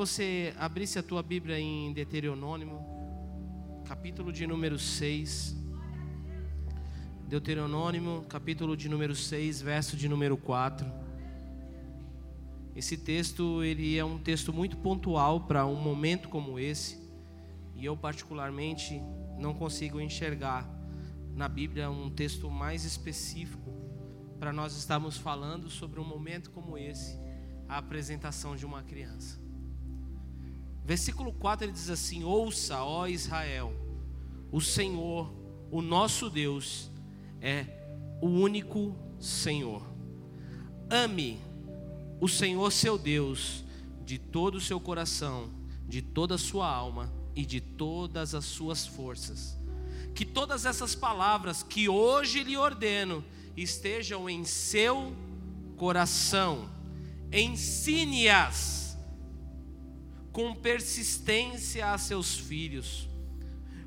você abrisse a tua Bíblia em Deuteronômio, capítulo de número 6. Deuteronômio, capítulo de número 6, verso de número 4. Esse texto, ele é um texto muito pontual para um momento como esse, e eu particularmente não consigo enxergar na Bíblia um texto mais específico para nós estarmos falando sobre um momento como esse, a apresentação de uma criança. Versículo 4 ele diz assim: Ouça, ó Israel, o Senhor, o nosso Deus, é o único Senhor. Ame o Senhor seu Deus de todo o seu coração, de toda a sua alma e de todas as suas forças. Que todas essas palavras que hoje lhe ordeno estejam em seu coração. Ensine-as com persistência a seus filhos.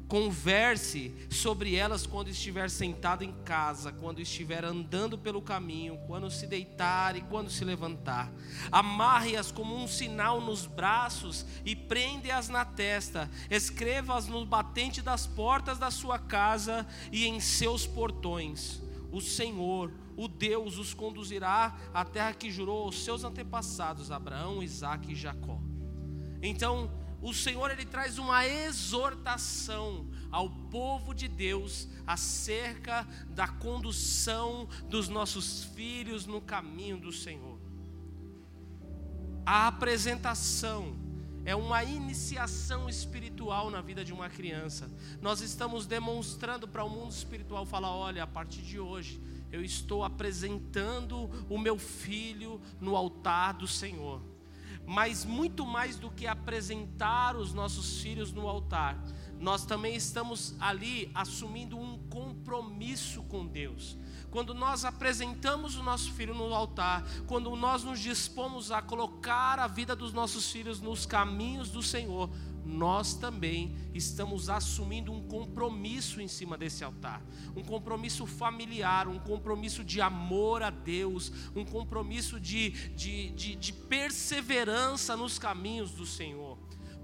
Converse sobre elas quando estiver sentado em casa, quando estiver andando pelo caminho, quando se deitar e quando se levantar. Amarre-as como um sinal nos braços e prende-as na testa. Escreva-as no batente das portas da sua casa e em seus portões o Senhor, o Deus, os conduzirá à terra que jurou aos seus antepassados, Abraão, Isaac e Jacó. Então, o Senhor ele traz uma exortação ao povo de Deus acerca da condução dos nossos filhos no caminho do Senhor. A apresentação é uma iniciação espiritual na vida de uma criança. Nós estamos demonstrando para o mundo espiritual, falar, olha, a partir de hoje eu estou apresentando o meu filho no altar do Senhor. Mas muito mais do que apresentar os nossos filhos no altar, nós também estamos ali assumindo um compromisso com Deus. Quando nós apresentamos o nosso filho no altar, quando nós nos dispomos a colocar a vida dos nossos filhos nos caminhos do Senhor, nós também estamos assumindo um compromisso em cima desse altar, um compromisso familiar, um compromisso de amor a Deus, um compromisso de, de, de, de perseverança nos caminhos do Senhor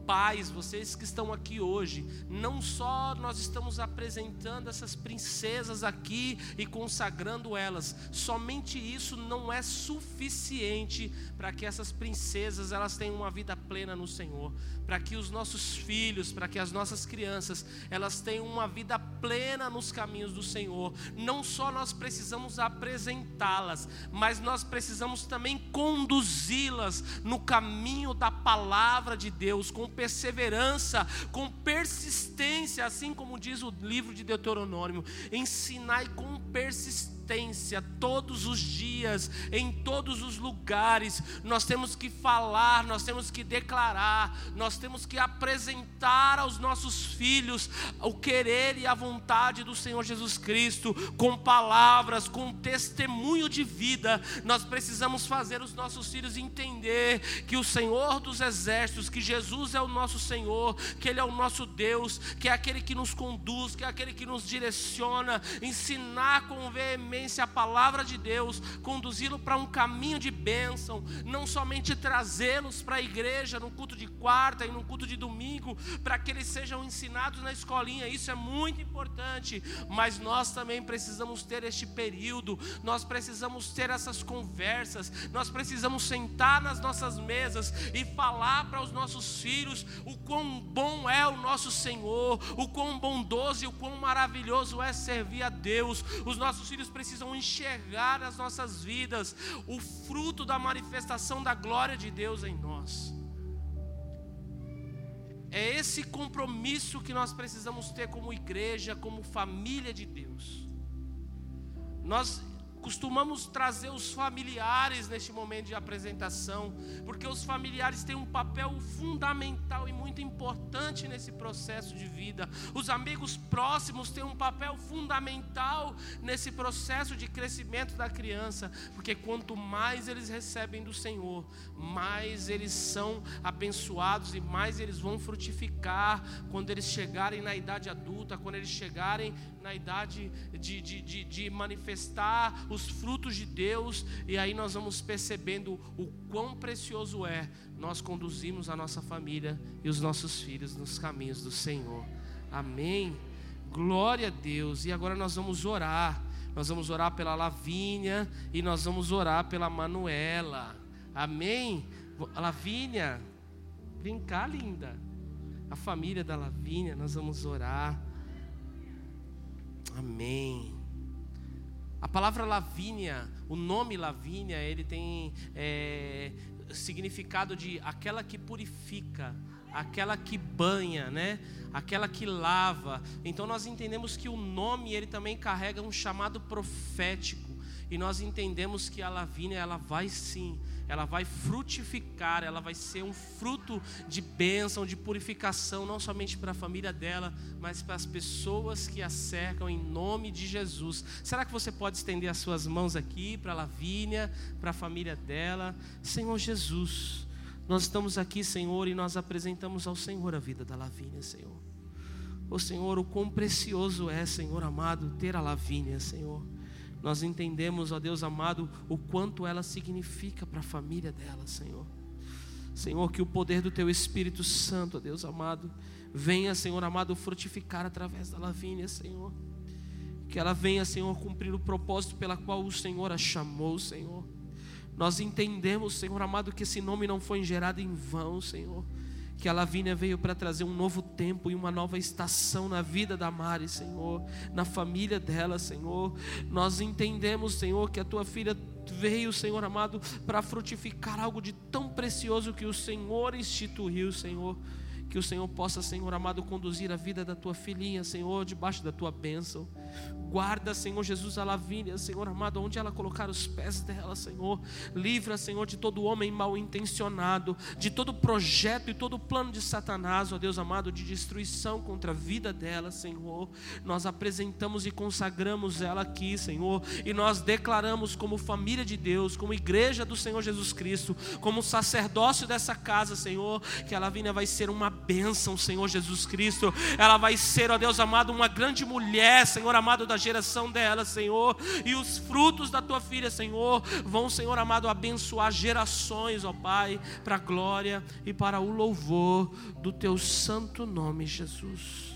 pais, vocês que estão aqui hoje, não só nós estamos apresentando essas princesas aqui e consagrando elas, somente isso não é suficiente para que essas princesas elas tenham uma vida plena no Senhor, para que os nossos filhos, para que as nossas crianças, elas tenham uma vida plena nos caminhos do Senhor. Não só nós precisamos apresentá-las, mas nós precisamos também conduzi-las no caminho da palavra de Deus com perseverança, com persistência, assim como diz o livro de Deuteronômio, ensinai com persistência todos os dias, em todos os lugares. Nós temos que falar, nós temos que declarar, nós temos que apresentar aos nossos filhos o querer e a vontade do Senhor Jesus Cristo, com palavras, com testemunho de vida. Nós precisamos fazer os nossos filhos entender que o Senhor dos exércitos, que Jesus é o nosso Senhor, que Ele é o nosso Deus, que é aquele que nos conduz, que é aquele que nos direciona, ensinar com veemência a palavra de Deus, conduzi-lo para um caminho de bênção, não somente trazê-los para a igreja no culto de quarta e no culto de domingo, para que eles sejam ensinados na escolinha, isso é muito importante, mas nós também precisamos ter este período, nós precisamos ter essas conversas, nós precisamos sentar nas nossas mesas e falar para os nossos filhos o quão bom é o nosso Senhor, o quão bondoso e o quão maravilhoso é servir a Deus. Os nossos filhos precisam precisam enxergar nas nossas vidas o fruto da manifestação da glória de Deus em nós. É esse compromisso que nós precisamos ter como igreja, como família de Deus. Nós costumamos trazer os familiares neste momento de apresentação, porque os familiares têm um papel fundamental e muito importante nesse processo de vida. Os amigos próximos têm um papel fundamental nesse processo de crescimento da criança, porque quanto mais eles recebem do Senhor, mais eles são abençoados e mais eles vão frutificar quando eles chegarem na idade adulta, quando eles chegarem para a idade de, de, de, de, manifestar os frutos de Deus, e aí nós vamos percebendo o quão precioso é nós conduzimos a nossa família e os nossos filhos nos caminhos do Senhor. Amém. Glória a Deus. E agora nós vamos orar. Nós vamos orar pela Lavínia e nós vamos orar pela Manuela. Amém. Lavínia, vem cá, linda. A família da Lavínia, nós vamos orar. Amém. A palavra Lavínia, o nome Lavínia, ele tem é, significado de aquela que purifica, aquela que banha, né? Aquela que lava. Então nós entendemos que o nome ele também carrega um chamado profético. E nós entendemos que a Lavínia ela vai sim ela vai frutificar, ela vai ser um fruto de bênção, de purificação, não somente para a família dela, mas para as pessoas que a cercam, em nome de Jesus. Será que você pode estender as suas mãos aqui para a Lavínia, para a família dela? Senhor Jesus, nós estamos aqui, Senhor, e nós apresentamos ao Senhor a vida da Lavínia, Senhor. Ô Senhor, o quão precioso é, Senhor amado, ter a Lavínia, Senhor nós entendemos, ó Deus amado, o quanto ela significa para a família dela, Senhor. Senhor, que o poder do Teu Espírito Santo, ó Deus amado, venha, Senhor amado, frutificar através da Lavínia, Senhor. Que ela venha, Senhor, cumprir o propósito pela qual o Senhor a chamou, Senhor. Nós entendemos, Senhor amado, que esse nome não foi gerado em vão, Senhor que a Lavínia veio para trazer um novo tempo e uma nova estação na vida da Mari, Senhor, na família dela, Senhor. Nós entendemos, Senhor, que a tua filha veio, Senhor amado, para frutificar algo de tão precioso que o Senhor instituiu, Senhor. Que o Senhor possa, Senhor amado, conduzir a vida da tua filhinha, Senhor, debaixo da tua bênção. Guarda, Senhor Jesus, a Lavínia, Senhor amado, onde ela colocar os pés dela, Senhor. Livra, Senhor, de todo homem mal intencionado, de todo projeto e todo plano de Satanás, ó Deus amado, de destruição contra a vida dela, Senhor. Nós apresentamos e consagramos ela aqui, Senhor, e nós declaramos como família de Deus, como igreja do Senhor Jesus Cristo, como sacerdócio dessa casa, Senhor, que a Lavínia vai ser uma bênção, Senhor Jesus Cristo. Ela vai ser, ó Deus amado, uma grande mulher, Senhor amado, da geração dela, Senhor. E os frutos da tua filha, Senhor, vão, Senhor amado, abençoar gerações, ó Pai, para a glória e para o louvor do teu santo nome, Jesus.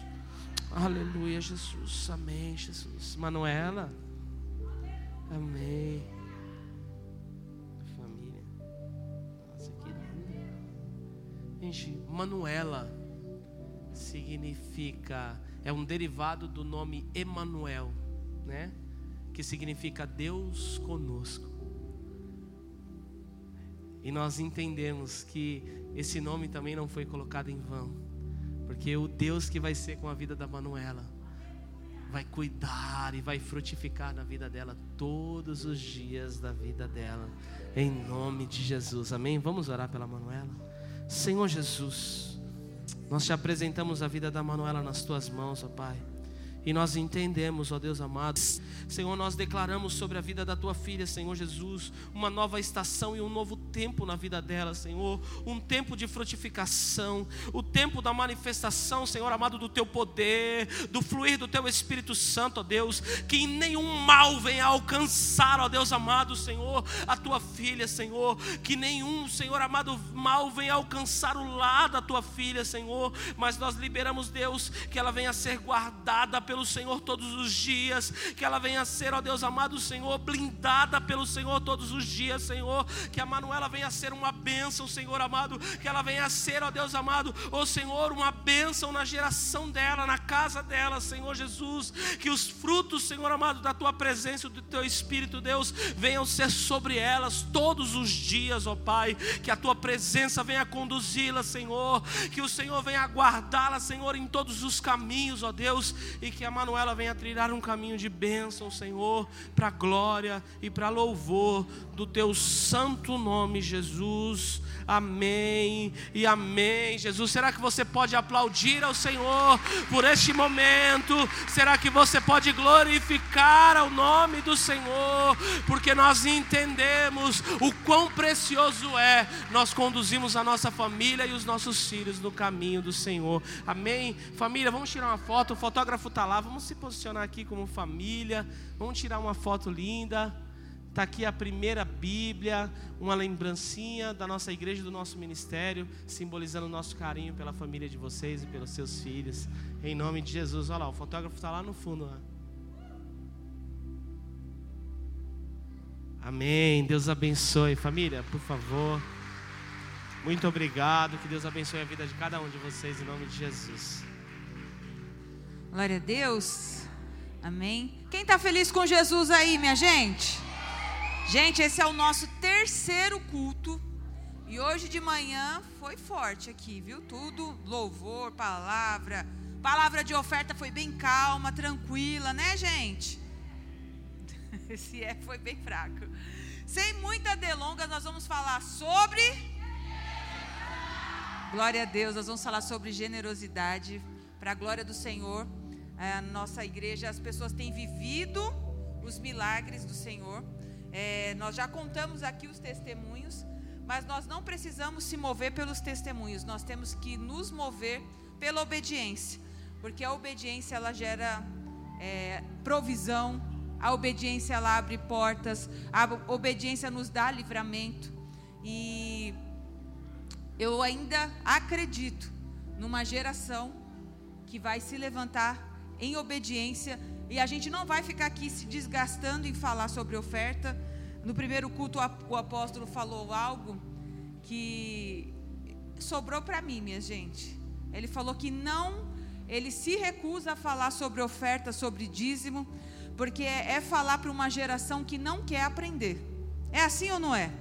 Aleluia, Jesus. Amém, Jesus. Manuela. Amém. Manuela significa é um derivado do nome Emanuel, né? Que significa Deus conosco. E nós entendemos que esse nome também não foi colocado em vão, porque o Deus que vai ser com a vida da Manuela vai cuidar e vai frutificar na vida dela todos os dias da vida dela, em nome de Jesus. Amém. Vamos orar pela Manuela. Senhor Jesus, nós te apresentamos a vida da Manuela nas tuas mãos, ó Pai. E nós entendemos, ó Deus amado, Senhor, nós declaramos sobre a vida da tua filha, Senhor Jesus, uma nova estação e um novo tempo na vida dela, Senhor, um tempo de frutificação, o tempo da manifestação, Senhor amado, do teu poder, do fluir do teu Espírito Santo, ó Deus, que nenhum mal venha alcançar, ó Deus amado, Senhor, a tua filha, Senhor, que nenhum, Senhor amado, mal venha alcançar o lar da tua filha, Senhor, mas nós liberamos, Deus, que ela venha ser guardada pelo pelo Senhor todos os dias, que ela venha ser, ó Deus amado Senhor, blindada pelo Senhor todos os dias, Senhor, que a Manuela venha ser uma bênção, Senhor amado, que ela venha ser, ó Deus amado, ó Senhor, uma bênção na geração dela, na casa dela, Senhor Jesus, que os frutos, Senhor amado, da tua presença, do teu Espírito, Deus, venham ser sobre elas todos os dias, ó Pai, que a tua presença venha conduzi-la, Senhor, que o Senhor venha guardá-la, Senhor, em todos os caminhos, ó Deus, e que que a Manuela venha trilhar um caminho de bênção, Senhor, para glória e para louvor do teu santo nome, Jesus. Amém e amém. Jesus, será que você pode aplaudir ao Senhor por este momento? Será que você pode glorificar ao nome do Senhor? Porque nós entendemos o quão precioso é nós conduzimos a nossa família e os nossos filhos no caminho do Senhor. Amém. Família, vamos tirar uma foto. O fotógrafo está lá. vamos se posicionar aqui como família, vamos tirar uma foto linda. Está aqui a primeira Bíblia, uma lembrancinha da nossa igreja, do nosso ministério, simbolizando o nosso carinho pela família de vocês e pelos seus filhos. Em nome de Jesus. Olha lá, o fotógrafo está lá no fundo. Lá. Amém. Deus abençoe. Família, por favor. Muito obrigado. Que Deus abençoe a vida de cada um de vocês, em nome de Jesus. Glória a Deus. Amém. Quem está feliz com Jesus aí, minha gente? Gente, esse é o nosso terceiro culto. E hoje de manhã foi forte aqui, viu? Tudo louvor, palavra. Palavra de oferta foi bem calma, tranquila, né, gente? Esse é foi bem fraco. Sem muita delonga, nós vamos falar sobre Glória a Deus, nós vamos falar sobre generosidade para a glória do Senhor. A nossa igreja, as pessoas têm vivido os milagres do Senhor. É, nós já contamos aqui os testemunhos, mas nós não precisamos se mover pelos testemunhos, nós temos que nos mover pela obediência, porque a obediência ela gera é, provisão, a obediência ela abre portas, a obediência nos dá livramento, e eu ainda acredito numa geração que vai se levantar em obediência e a gente não vai ficar aqui se desgastando em falar sobre oferta. No primeiro culto, o apóstolo falou algo que sobrou para mim, minha gente. Ele falou que não, ele se recusa a falar sobre oferta, sobre dízimo, porque é, falar para uma geração que não quer aprender. É assim ou não é?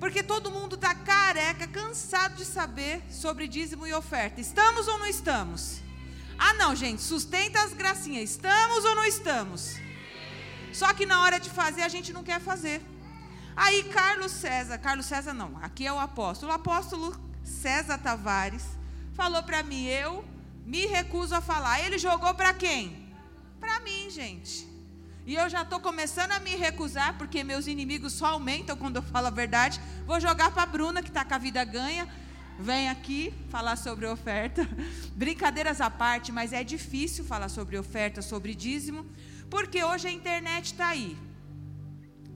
Porque todo mundo está careca, cansado de saber sobre dízimo e oferta. Estamos ou não estamos? Ah, não, gente, sustenta as gracinhas. Estamos ou não estamos? Só que na hora de fazer a gente não quer fazer. Aí Carlos César, Carlos César não, aqui é o apóstolo. O apóstolo César Tavares falou para mim, eu me recuso a falar. Ele jogou para quem? Para mim, gente. E eu já estou começando a me recusar, porque meus inimigos só aumentam quando eu falo a verdade. Vou jogar para a Bruna, que está com a vida ganha vem aqui falar sobre oferta. Brincadeiras à parte, mas é difícil falar sobre oferta, sobre dízimo, porque hoje a internet está aí.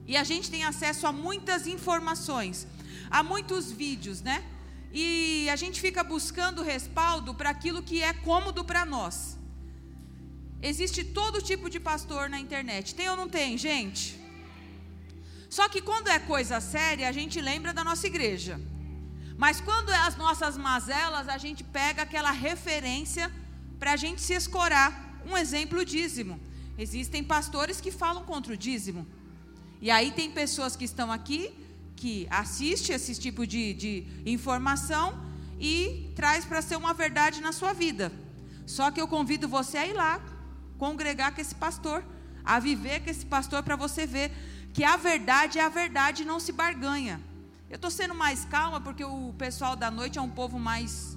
E a gente tem acesso a muitas informações, a muitos vídeos, né? E a gente fica buscando respaldo para aquilo que é cômodo para nós. Existe todo tipo de pastor na internet. Tem ou não tem, gente? Só que quando é coisa séria, a gente lembra da nossa igreja. Mas quando é as nossas mazelas, a gente pega aquela referência para a gente se escorar. Um exemplo, dízimo. Existem pastores que falam contra o dízimo. E aí tem pessoas que estão aqui que assistem esse tipo de, de informação e traz para ser uma verdade na sua vida. Só que eu convido você a ir lá, congregar com esse pastor, a viver com esse pastor para você ver que a verdade é a verdade e não se barganha. Eu estou sendo mais calma porque o pessoal da noite é um povo mais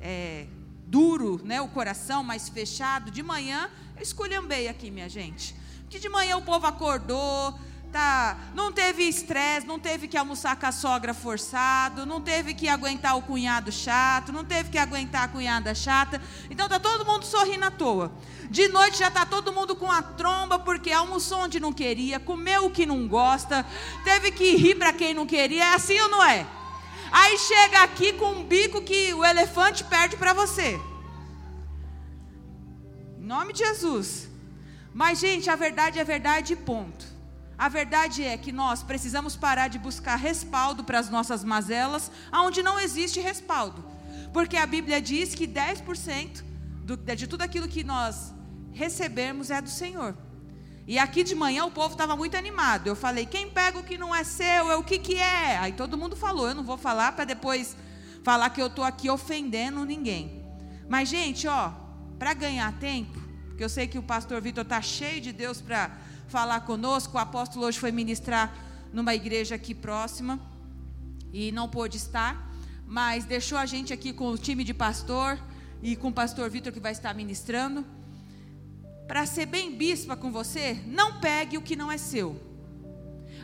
é, duro, né? O coração mais fechado. De manhã, eu esculhambei aqui, minha gente. Porque de manhã o povo acordou, tá, não teve estresse, não teve que almoçar com a sogra forçado, não teve que aguentar o cunhado chato, não teve que aguentar a cunhada chata. Então tá todo mundo sorrindo à toa. De noite já tá todo mundo com a tromba porque almoçou onde não queria, comeu o que não gosta, teve que rir para quem não queria. É assim ou não é? Aí chega aqui com um bico que o elefante perde para você. Em nome de Jesus. Mas, gente, a verdade é verdade, ponto. A verdade é que nós precisamos parar de buscar respaldo para as nossas mazelas, aonde não existe respaldo. Porque a Bíblia diz que 10% do, de tudo aquilo que nós recebermos é do Senhor. E aqui de manhã o povo estava muito animado. Eu falei: quem pega o que não é seu, é o que, que é? Aí todo mundo falou. Eu não vou falar para depois falar que eu estou aqui ofendendo ninguém. Mas, gente, ó, para ganhar tempo, porque eu sei que o pastor Vitor está cheio de Deus para falar conosco. O apóstolo hoje foi ministrar numa igreja aqui próxima e não pôde estar, mas deixou a gente aqui com o time de pastor e com o pastor Vitor que vai estar ministrando para ser bem bispa com você, não pegue o que não é seu.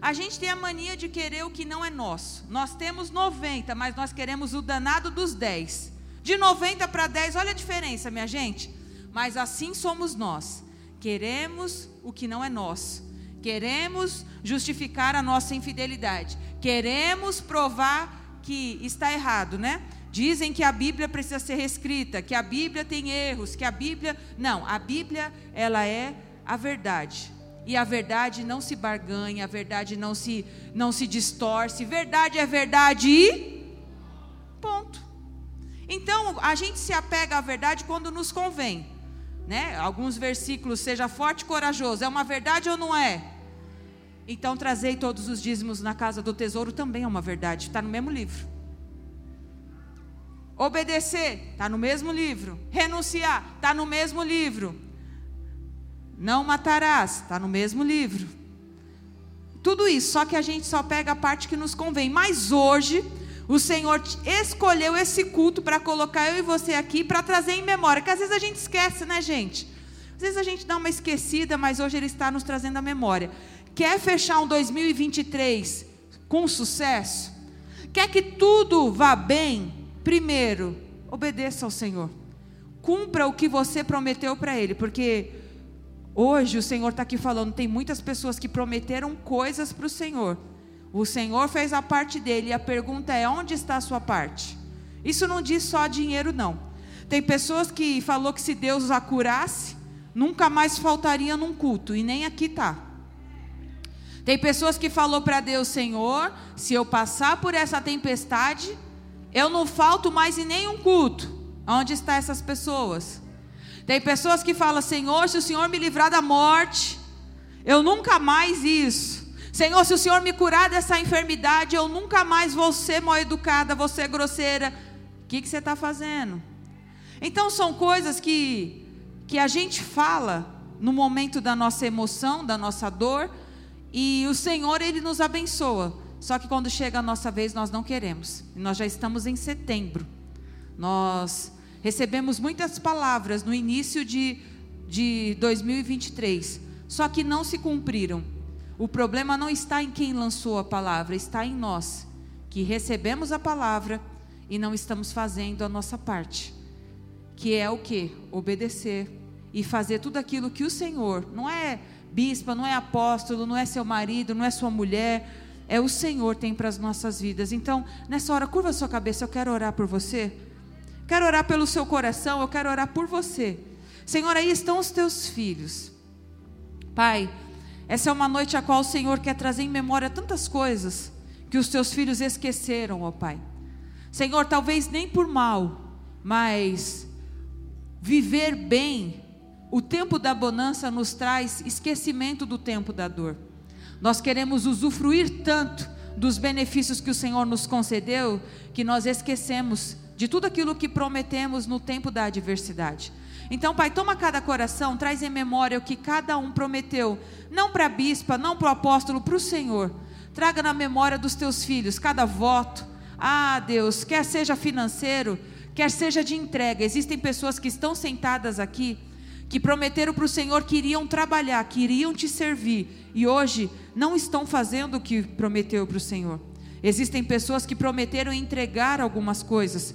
A gente tem a mania de querer o que não é nosso. Nós temos 90, mas nós queremos o danado dos 10. De 90 para 10, olha a diferença, minha gente. mas assim somos nós. Queremos o que não é nosso. Queremos justificar a nossa infidelidade. Queremos provar que está errado, né? Dizem que a Bíblia precisa ser reescrita, que a Bíblia tem erros, que a Bíblia. Não, a Bíblia, ela é a verdade. E a verdade não se barganha, a verdade não se, não se distorce. Verdade é verdade e. Ponto. Então, a gente se apega à verdade quando nos convém. Né? Alguns versículos, seja forte e corajoso, é uma verdade ou não é? Então, trazei todos os dízimos na casa do tesouro também é uma verdade, está no mesmo livro. Obedecer, está no mesmo livro. Renunciar, está no mesmo livro. Não matarás, está no mesmo livro. Tudo isso, só que a gente só pega a parte que nos convém. Mas hoje, o Senhor escolheu esse culto para colocar eu e você aqui para trazer em memória, que às vezes a gente esquece, né, gente? Às vezes a gente dá uma esquecida, mas hoje Ele está nos trazendo a memória. Quer fechar um 2023 com sucesso? Quer que tudo vá bem? Primeiro, obedeça ao Senhor. Cumpra o que você prometeu para Ele, porque hoje o Senhor está aqui falando, tem muitas pessoas que prometeram coisas para o Senhor o Senhor fez a parte dele e a pergunta é: onde está a sua parte? Isso não diz só dinheiro, não. Tem pessoas que falou que se Deus a curasse, nunca mais faltaria num culto, e nem aqui está. Tem pessoas que falou para Deus, Senhor, se eu passar por essa tempestade, eu não falto mais em nenhum culto. Onde estão essas pessoas? Tem pessoas que falam, Senhor, se o Senhor me livrar da morte, eu nunca mais isso. Senhor, se o Senhor me curar dessa enfermidade, eu nunca mais vou ser mal educada, vou ser grosseira. O que, que você está fazendo? Então, são coisas que, que a gente fala no momento da nossa emoção, da nossa dor, e o Senhor, Ele nos abençoa. Só que quando chega a nossa vez, nós não queremos. Nós já estamos em setembro. Nós recebemos muitas palavras no início de, de 2023, só que não se cumpriram. O problema não está em quem lançou a palavra, está em nós, que recebemos a palavra e não estamos fazendo a nossa parte. Que é o que? Obedecer e fazer tudo aquilo que o Senhor, não é bispa, não é apóstolo, não é seu marido, não é sua mulher, é o Senhor tem para as nossas vidas. Então, nessa hora, curva sua cabeça, eu quero orar por você. Quero orar pelo seu coração, eu quero orar por você. Senhor, aí estão os teus filhos. Pai, essa é uma noite a qual o Senhor quer trazer em memória tantas coisas que os teus filhos esqueceram, ó Pai. Senhor, talvez nem por mal, mas viver bem, o tempo da bonança nos traz esquecimento do tempo da dor. Nós queremos usufruir tanto dos benefícios que o Senhor nos concedeu, que nós esquecemos de tudo aquilo que prometemos no tempo da adversidade. Então, Pai, toma cada coração, traz em memória o que cada um prometeu, não para a bispa, não para o apóstolo, para o Senhor. Traga na memória dos teus filhos cada voto. Ah, Deus, quer seja financeiro, quer seja de entrega. Existem pessoas que estão sentadas aqui que prometeram para o Senhor que iriam trabalhar, que iriam te servir e hoje não estão fazendo o que prometeu para o Senhor. Existem pessoas que prometeram entregar algumas coisas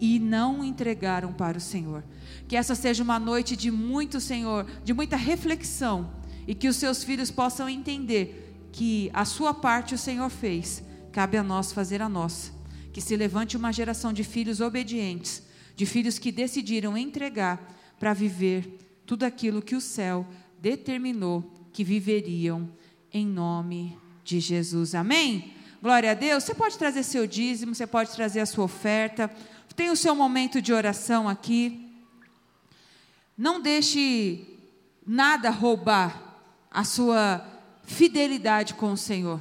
e não entregaram para o Senhor. Que essa seja uma noite de muito, Senhor, de muita reflexão e que os seus filhos possam entender que a sua parte o Senhor fez, cabe a nós fazer a nossa. Que se levante uma geração de filhos obedientes, de filhos que decidiram entregar para viver tudo aquilo que o céu determinou que viveriam em nome de Jesus. Amém? Glória a Deus. Você pode trazer seu dízimo, você pode trazer a sua oferta. Tem o seu momento de oração aqui. Não deixe nada roubar a sua fidelidade com o Senhor.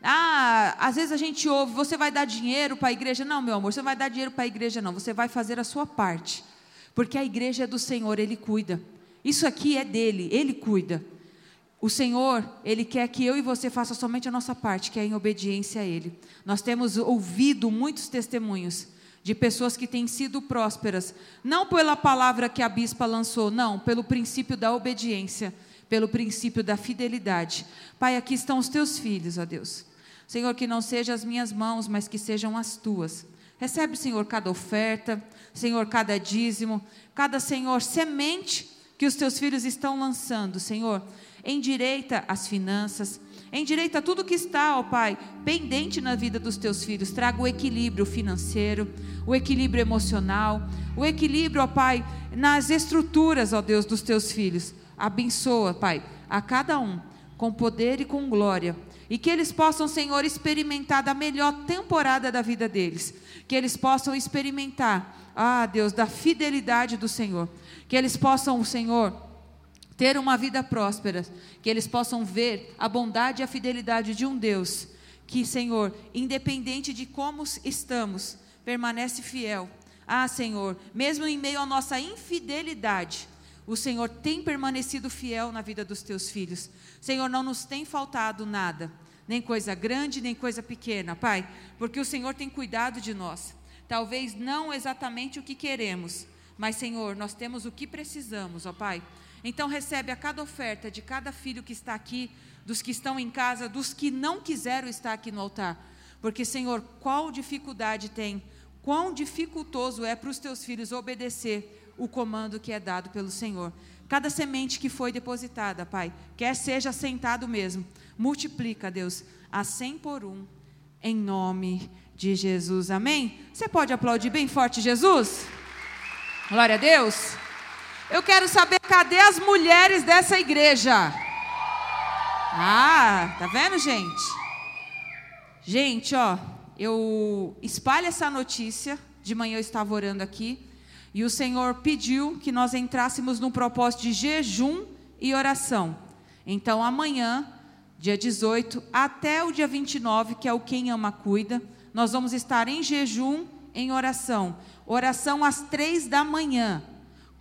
Ah, às vezes a gente ouve, você vai dar dinheiro para a igreja. Não, meu amor, você não vai dar dinheiro para a igreja, não. Você vai fazer a sua parte. Porque a igreja é do Senhor, Ele cuida. Isso aqui é dele, Ele cuida. O Senhor, Ele quer que eu e você faça somente a nossa parte, que é em obediência a Ele. Nós temos ouvido muitos testemunhos de pessoas que têm sido prósperas, não pela palavra que a bispa lançou, não, pelo princípio da obediência, pelo princípio da fidelidade. Pai, aqui estão os teus filhos, ó Deus. Senhor, que não sejam as minhas mãos, mas que sejam as tuas. Recebe, Senhor, cada oferta, Senhor, cada dízimo, cada, Senhor, semente que os teus filhos estão lançando, Senhor. Endireita as finanças, endireita tudo que está, ó Pai, pendente na vida dos teus filhos. Traga o equilíbrio financeiro, o equilíbrio emocional, o equilíbrio, ó Pai, nas estruturas, ó Deus, dos teus filhos. Abençoa, Pai, a cada um com poder e com glória. E que eles possam, Senhor, experimentar da melhor temporada da vida deles. Que eles possam experimentar, ah, Deus, da fidelidade do Senhor. Que eles possam, Senhor, ter uma vida próspera. Que eles possam ver a bondade e a fidelidade de um Deus que, Senhor, independente de como estamos, permanece fiel. Ah, Senhor, mesmo em meio à nossa infidelidade, o Senhor tem permanecido fiel na vida dos teus filhos. Senhor, não nos tem faltado nada, nem coisa grande, nem coisa pequena, Pai, porque o Senhor tem cuidado de nós. Talvez não exatamente o que queremos, mas, Senhor, nós temos o que precisamos, ó Pai. Então, recebe a cada oferta de cada filho que está aqui, dos que estão em casa, dos que não quiseram estar aqui no altar. Porque, Senhor, qual dificuldade tem, quão dificultoso é para os teus filhos obedecer o comando que é dado pelo Senhor. Cada semente que foi depositada, Pai, quer seja sentado mesmo, multiplica, Deus, a cem por um, em nome de Jesus. Amém? Você pode aplaudir bem forte, Jesus? Glória a Deus. Eu quero saber cadê as mulheres dessa igreja? Ah, tá vendo, gente? Gente, ó, eu espalho essa notícia. De manhã eu estava orando aqui. E o Senhor pediu que nós entrássemos num propósito de jejum e oração. Então, amanhã, dia 18, até o dia 29, que é o Quem Ama Cuida, nós vamos estar em jejum, em oração. Oração às três da manhã.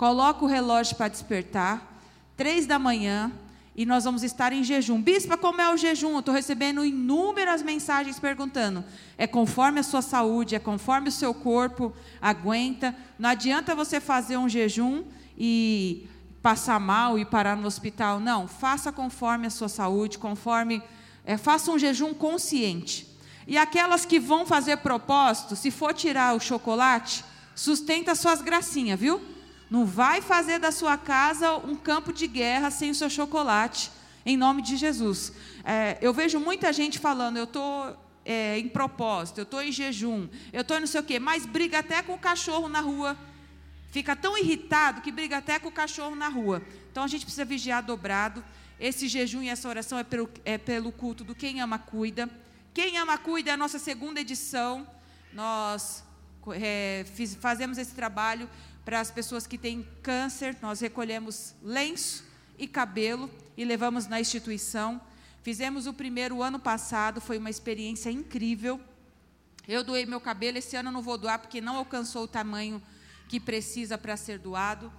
Coloca o relógio para despertar. Três da manhã, e nós vamos estar em jejum. Bispa, como é o jejum? Estou recebendo inúmeras mensagens perguntando. É conforme a sua saúde, é conforme o seu corpo aguenta. Não adianta você fazer um jejum e passar mal e parar no hospital. Não, faça conforme a sua saúde, conforme. É, faça um jejum consciente. E aquelas que vão fazer propósito, se for tirar o chocolate, sustenta suas gracinhas, viu? Não vai fazer da sua casa um campo de guerra sem o seu chocolate, em nome de Jesus. É, eu vejo muita gente falando, eu estou é, em propósito, eu estou em jejum, eu estou não sei o quê, mas briga até com o cachorro na rua. Fica tão irritado que briga até com o cachorro na rua. Então a gente precisa vigiar dobrado. Esse jejum e essa oração é pelo, é pelo culto do Quem Ama Cuida. Quem Ama Cuida é a nossa segunda edição. Nós é, fiz, fazemos esse trabalho para as pessoas que têm câncer, nós recolhemos lenço e cabelo e levamos na instituição. Fizemos o primeiro ano passado, foi uma experiência incrível. Eu doei meu cabelo, esse ano eu não vou doar porque não alcançou o tamanho que precisa para ser doado.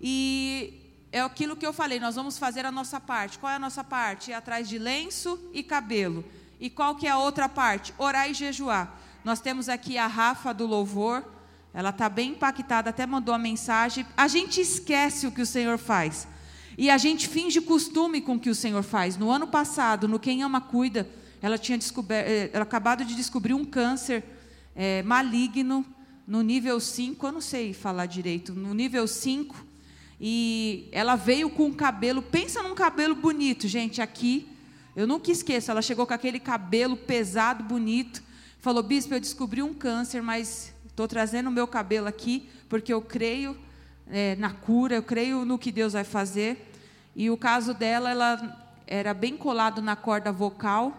E é aquilo que eu falei, nós vamos fazer a nossa parte. Qual é a nossa parte? Ir atrás de lenço e cabelo. E qual que é a outra parte? Orar e jejuar. Nós temos aqui a Rafa do louvor, ela está bem impactada, até mandou a mensagem. A gente esquece o que o Senhor faz. E a gente finge costume com o que o Senhor faz. No ano passado, no Quem Ama Cuida, ela tinha descoberto, eh, ela acabado de descobrir um câncer é, maligno no nível 5, eu não sei falar direito, no nível 5. E ela veio com o cabelo, pensa num cabelo bonito, gente, aqui. Eu nunca esqueço, ela chegou com aquele cabelo pesado, bonito. Falou, bispo, eu descobri um câncer, mas Estou trazendo o meu cabelo aqui porque eu creio é, na cura, eu creio no que Deus vai fazer. E o caso dela, ela era bem colado na corda vocal.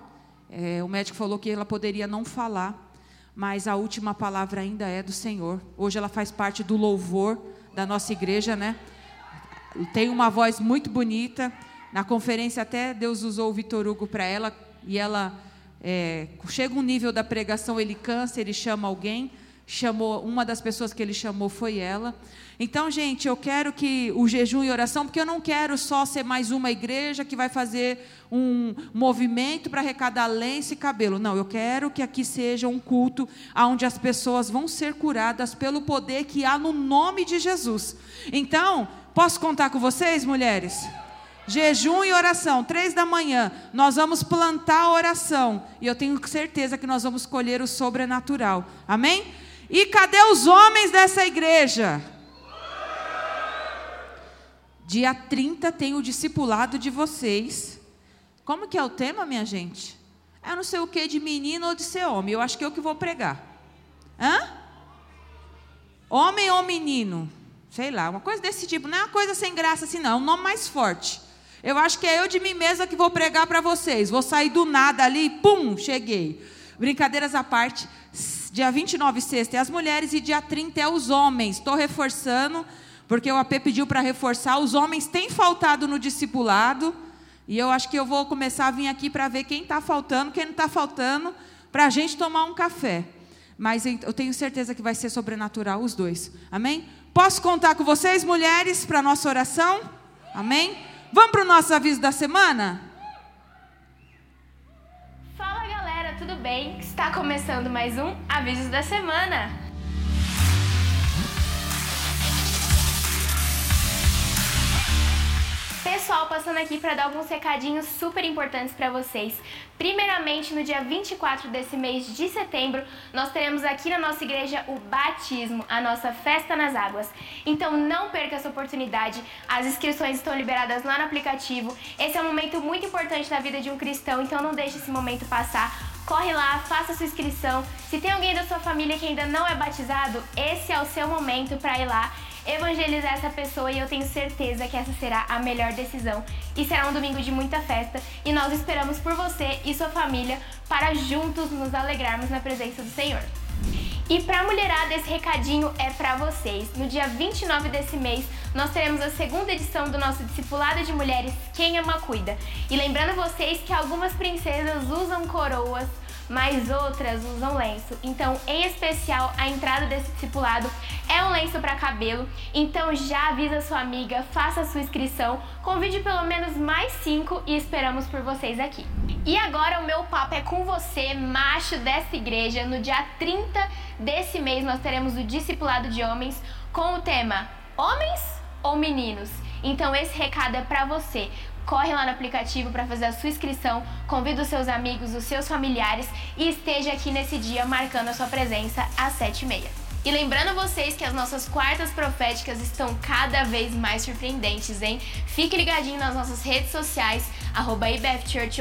É, o médico falou que ela poderia não falar, mas a última palavra ainda é do Senhor. Hoje ela faz parte do louvor da nossa igreja, né? Tem uma voz muito bonita. Na conferência até Deus usou o Vitor Hugo para ela e ela é, chega um nível da pregação, ele cansa, ele chama alguém chamou, uma das pessoas que ele chamou foi ela. Então, gente, eu quero que o jejum e oração, porque eu não quero só ser mais uma igreja que vai fazer um movimento para arrecadar lenço e cabelo. Não, eu quero que aqui seja um culto onde as pessoas vão ser curadas pelo poder que há no nome de Jesus. Então, posso contar com vocês, mulheres? Jejum e oração, três da manhã, nós vamos plantar a oração. E eu tenho certeza que nós vamos colher o sobrenatural. Amém? E cadê os homens dessa igreja? Dia 30 tem o discipulado de vocês. Como que é o tema, minha gente? Eu não sei o que de menino ou de ser homem. Eu acho que eu que vou pregar. Hã? Homem ou menino? Sei lá, uma coisa desse tipo. Não é uma coisa sem graça assim, não. É um nome mais forte. Eu acho que é eu de mim mesma que vou pregar para vocês. Vou sair do nada ali, pum, cheguei. Brincadeiras à parte. Dia 29, sexta é as mulheres e dia 30 é os homens. Estou reforçando, porque o AP pediu para reforçar. Os homens têm faltado no discipulado. E eu acho que eu vou começar a vir aqui para ver quem está faltando, quem não está faltando, para a gente tomar um café. Mas eu tenho certeza que vai ser sobrenatural os dois. Amém? Posso contar com vocês, mulheres, para a nossa oração? Amém? Vamos para o nosso aviso da semana? Bem? Está começando mais um Avisos da Semana. Pessoal, passando aqui para dar alguns recadinhos super importantes para vocês. Primeiramente, no dia 24 desse mês de setembro, nós teremos aqui na nossa igreja o batismo, a nossa festa nas águas. Então não perca essa oportunidade. As inscrições estão liberadas lá no aplicativo. Esse é um momento muito importante na vida de um cristão, então não deixe esse momento passar. Corre lá, faça sua inscrição. Se tem alguém da sua família que ainda não é batizado, esse é o seu momento para ir lá evangelizar essa pessoa e eu tenho certeza que essa será a melhor decisão. E será um domingo de muita festa e nós esperamos por você e sua família para juntos nos alegrarmos na presença do Senhor. E para a mulherada, esse recadinho é para vocês. No dia 29 desse mês, nós teremos a segunda edição do nosso Discipulado de Mulheres Quem Ama Cuida. E lembrando vocês que algumas princesas usam coroas mas outras usam lenço. Então, em especial, a entrada desse discipulado é um lenço para cabelo. Então, já avisa sua amiga, faça sua inscrição, convide pelo menos mais cinco e esperamos por vocês aqui. E agora o meu papo é com você, macho dessa igreja. No dia 30 desse mês nós teremos o discipulado de homens com o tema Homens ou Meninos? Então esse recado é para você corre lá no aplicativo para fazer a sua inscrição, convida os seus amigos, os seus familiares e esteja aqui nesse dia marcando a sua presença às 7h30. E lembrando vocês que as nossas quartas proféticas estão cada vez mais surpreendentes, hein? Fique ligadinho nas nossas redes sociais, arroba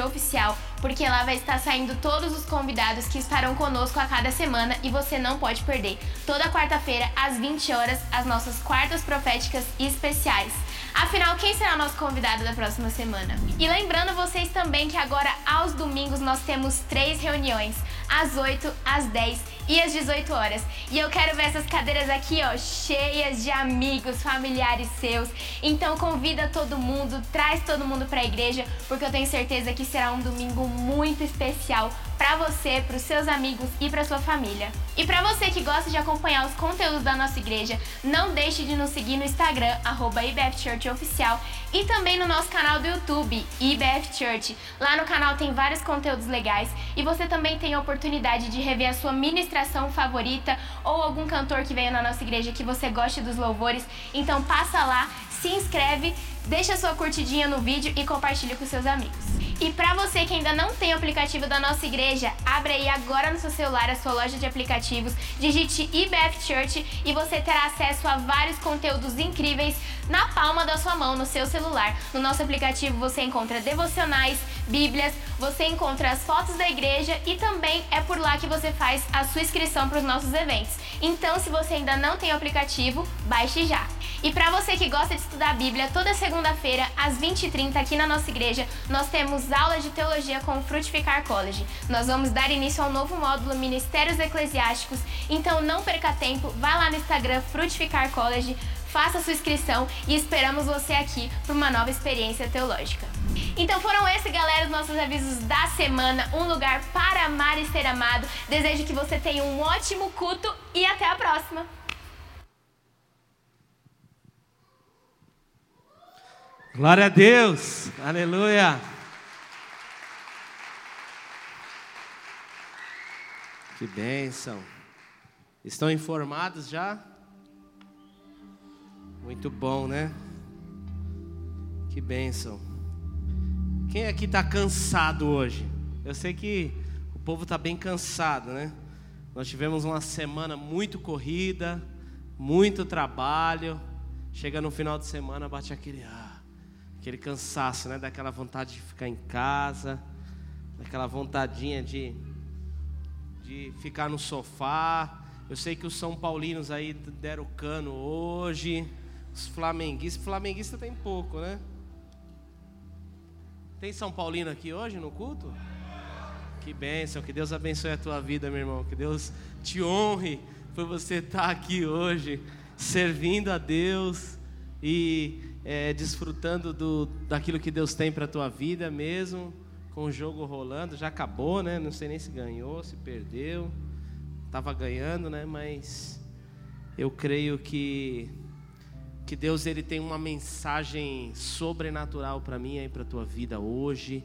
Oficial, porque lá vai estar saindo todos os convidados que estarão conosco a cada semana e você não pode perder. Toda quarta-feira, às 20 horas, as nossas quartas proféticas especiais. Afinal, quem será o nosso convidado da próxima semana? E lembrando vocês também que agora, aos domingos, nós temos três reuniões: às 8, às 10 e às 18 horas. E eu quero ver essas cadeiras aqui, ó, cheias de amigos, familiares seus. Então convida todo mundo, traz todo mundo para a igreja, porque eu tenho certeza que será um domingo muito especial para você, para os seus amigos e para sua família. E para você que gosta de acompanhar os conteúdos da nossa igreja, não deixe de nos seguir no Instagram @ibfchurchoficial e também no nosso canal do YouTube IBF Church. Lá no canal tem vários conteúdos legais e você também tem a oportunidade de rever a sua ministração favorita ou algum cantor que veio na nossa igreja que você goste dos louvores. Então passa lá, se inscreve, deixa sua curtidinha no vídeo e compartilha com seus amigos. E para você que ainda não tem o aplicativo da nossa igreja, abre aí agora no seu celular a sua loja de aplicativos, digite IBF Church e você terá acesso a vários conteúdos incríveis na palma da sua mão, no seu celular. No nosso aplicativo você encontra devocionais, bíblias, você encontra as fotos da igreja e também é por lá que você faz a sua inscrição para os nossos eventos. Então, se você ainda não tem o aplicativo, baixe já. E para você que gosta de estudar a Bíblia, toda segunda-feira, às 20h30, aqui na nossa igreja, nós temos aulas de teologia com o Frutificar College. Nós vamos dar início ao novo módulo Ministérios Eclesiásticos, então não perca tempo, vá lá no Instagram Frutificar College, faça sua inscrição e esperamos você aqui para uma nova experiência teológica. Então foram esses, galera, os nossos avisos da semana. Um lugar para amar e ser amado. Desejo que você tenha um ótimo culto e até a próxima. Glória a Deus, aleluia. Que bênção. Estão informados já? Muito bom, né? Que bênção. Quem aqui está cansado hoje? Eu sei que o povo está bem cansado, né? Nós tivemos uma semana muito corrida, muito trabalho. Chega no final de semana, bate aquele, ah, aquele cansaço, né? Daquela vontade de ficar em casa, daquela vontadinha de, de ficar no sofá. Eu sei que os São Paulinos aí deram cano hoje. Os flamenguistas, flamenguista tem pouco, né? Tem São Paulino aqui hoje no culto? Que bênção, que Deus abençoe a tua vida, meu irmão. Que Deus te honre por você estar aqui hoje, servindo a Deus e é, desfrutando do, daquilo que Deus tem para a tua vida mesmo, com o jogo rolando. Já acabou, né? Não sei nem se ganhou, se perdeu. Estava ganhando, né? Mas eu creio que que Deus ele tem uma mensagem sobrenatural para mim e para a tua vida hoje.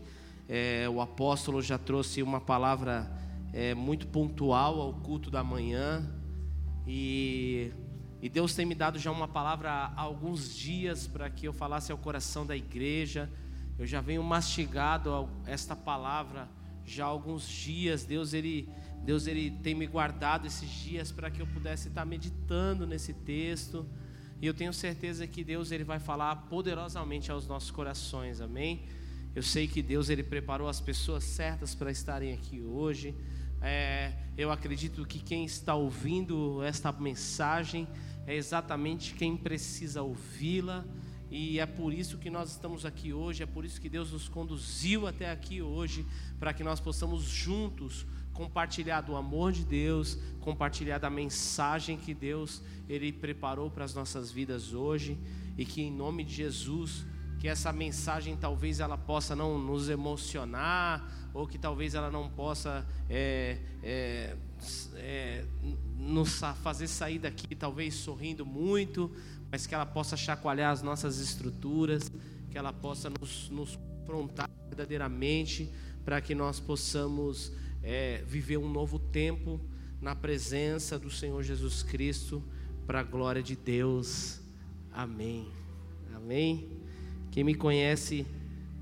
É, o apóstolo já trouxe uma palavra é, muito pontual ao culto da manhã. E, e Deus tem me dado já uma palavra há alguns dias para que eu falasse ao coração da igreja. Eu já venho mastigado esta palavra já há alguns dias. Deus ele, Deus ele tem me guardado esses dias para que eu pudesse estar meditando nesse texto. E eu tenho certeza que Deus ele vai falar poderosamente aos nossos corações. Amém? Eu sei que Deus ele preparou as pessoas certas para estarem aqui hoje. É, eu acredito que quem está ouvindo esta mensagem é exatamente quem precisa ouvi-la. E é por isso que nós estamos aqui hoje, é por isso que Deus nos conduziu até aqui hoje, para que nós possamos juntos compartilhar do amor de Deus, compartilhar da mensagem que Deus ele preparou para as nossas vidas hoje e que em nome de Jesus que essa mensagem talvez ela possa não nos emocionar ou que talvez ela não possa é, é, é, nos fazer sair daqui talvez sorrindo muito, mas que ela possa chacoalhar as nossas estruturas, que ela possa nos, nos confrontar verdadeiramente para que nós possamos é, viver um novo tempo na presença do Senhor Jesus Cristo, para a glória de Deus. Amém. Amém. Quem me conhece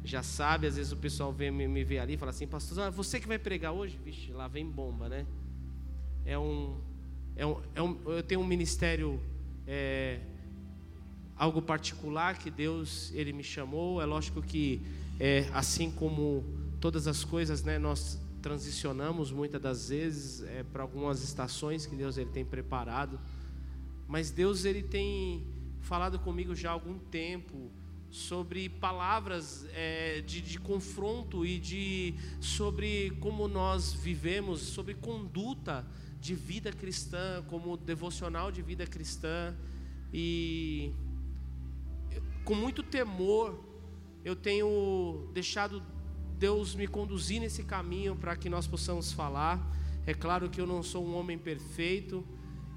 já sabe, às vezes o pessoal vem me, me ver ali e fala assim, pastor, ah, você que vai pregar hoje? Vixe, lá vem bomba, né? É um, é um, é um eu tenho um ministério, é, algo particular que Deus ele me chamou. É lógico que, é, assim como todas as coisas, né, nós transicionamos muitas das vezes é, para algumas estações que Deus ele tem preparado, mas Deus ele tem falado comigo já há algum tempo sobre palavras é, de, de, confronto e de sobre como nós vivemos, sobre conduta de vida cristã, como devocional de vida cristã e com muito temor eu tenho deixado Deus me conduzir nesse caminho para que nós possamos falar. É claro que eu não sou um homem perfeito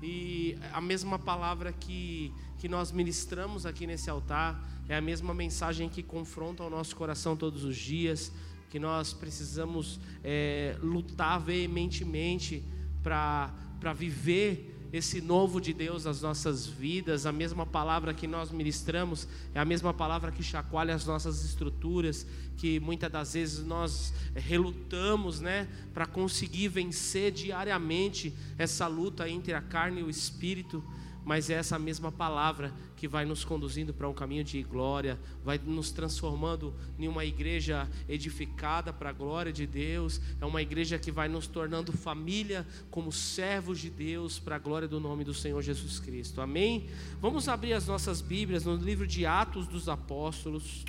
e a mesma palavra que, que nós ministramos aqui nesse altar é a mesma mensagem que confronta o nosso coração todos os dias, que nós precisamos é, lutar veementemente para viver esse novo de Deus nas nossas vidas, a mesma palavra que nós ministramos é a mesma palavra que chacoalha as nossas estruturas, que muitas das vezes nós relutamos, né, para conseguir vencer diariamente essa luta entre a carne e o espírito mas é essa mesma palavra que vai nos conduzindo para um caminho de glória, vai nos transformando em uma igreja edificada para a glória de Deus, é uma igreja que vai nos tornando família como servos de Deus para a glória do nome do Senhor Jesus Cristo. Amém? Vamos abrir as nossas Bíblias no livro de Atos dos Apóstolos.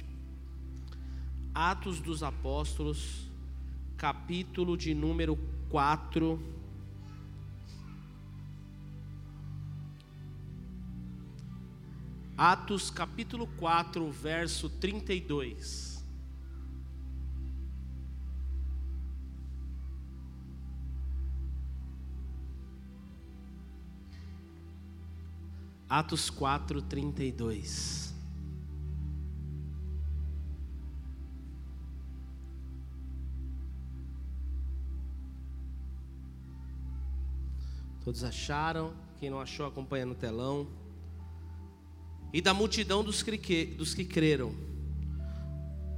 Atos dos Apóstolos, capítulo de número 4. Atos capítulo 4, verso 32. Atos 4, 32. Todos acharam? Quem não achou, acompanha no telão e da multidão dos que, dos que creram.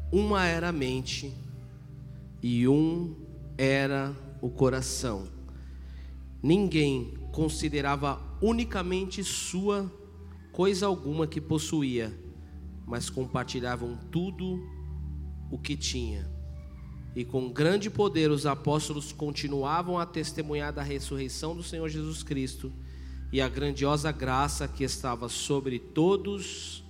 Uma era a mente e um era o coração. ninguém considerava unicamente sua coisa alguma que possuía, mas compartilhavam tudo o que tinha. E com grande poder os apóstolos continuavam a testemunhar da ressurreição do Senhor Jesus Cristo e a grandiosa graça que estava sobre todos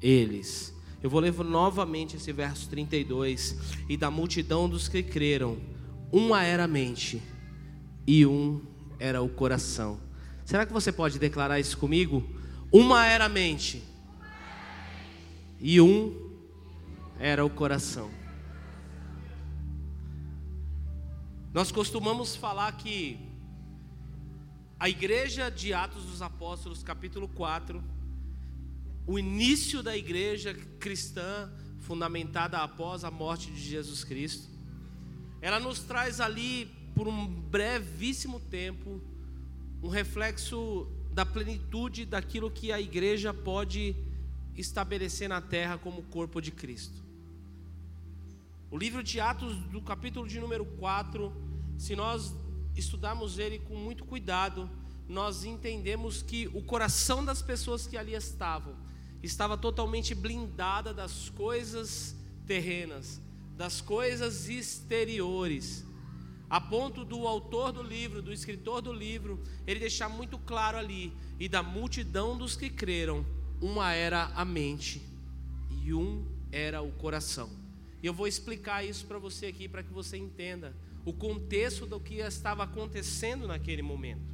eles. Eu vou ler novamente esse verso 32. E da multidão dos que creram, uma era a mente e um era o coração. Será que você pode declarar isso comigo? Uma era a mente e um era o coração. Nós costumamos falar que a igreja de Atos dos Apóstolos, capítulo 4, o início da igreja cristã, fundamentada após a morte de Jesus Cristo, ela nos traz ali, por um brevíssimo tempo, um reflexo da plenitude daquilo que a igreja pode estabelecer na terra como corpo de Cristo. O livro de Atos, do capítulo de número 4, se nós estudarmos ele com muito cuidado, nós entendemos que o coração das pessoas que ali estavam estava totalmente blindada das coisas terrenas, das coisas exteriores, a ponto do autor do livro, do escritor do livro, ele deixar muito claro ali, e da multidão dos que creram, uma era a mente e um era o coração. E eu vou explicar isso para você aqui, para que você entenda o contexto do que estava acontecendo naquele momento.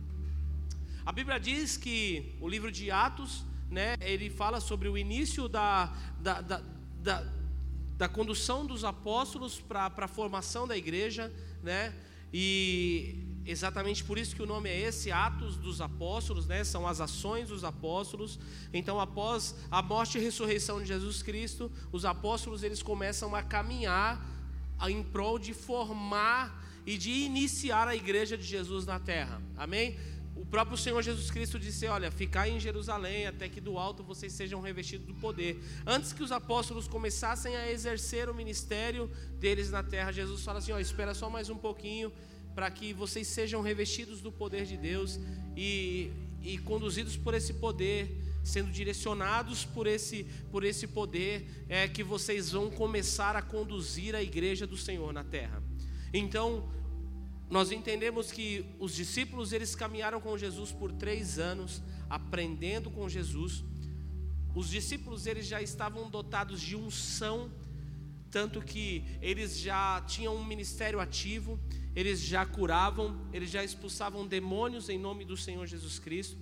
A Bíblia diz que o livro de Atos, né, ele fala sobre o início da, da, da, da, da condução dos apóstolos para a formação da igreja, né, e exatamente por isso que o nome é esse, Atos dos Apóstolos, né? São as ações dos apóstolos. Então, após a morte e ressurreição de Jesus Cristo, os apóstolos eles começam a caminhar em prol de formar e de iniciar a igreja de Jesus na terra. Amém? O próprio Senhor Jesus Cristo disse: Olha, ficai em Jerusalém até que do alto vocês sejam revestidos do poder. Antes que os apóstolos começassem a exercer o ministério deles na terra, Jesus fala assim: Ó, espera só mais um pouquinho para que vocês sejam revestidos do poder de Deus e, e conduzidos por esse poder, sendo direcionados por esse, por esse poder, é que vocês vão começar a conduzir a igreja do Senhor na terra. Então, nós entendemos que os discípulos eles caminharam com Jesus por três anos, aprendendo com Jesus. Os discípulos eles já estavam dotados de unção, tanto que eles já tinham um ministério ativo eles já curavam, eles já expulsavam demônios em nome do Senhor Jesus Cristo,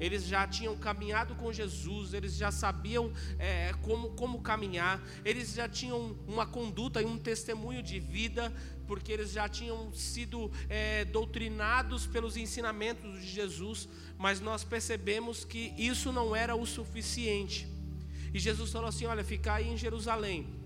eles já tinham caminhado com Jesus, eles já sabiam é, como, como caminhar, eles já tinham uma conduta e um testemunho de vida, porque eles já tinham sido é, doutrinados pelos ensinamentos de Jesus, mas nós percebemos que isso não era o suficiente. E Jesus falou assim: Olha, ficar aí em Jerusalém,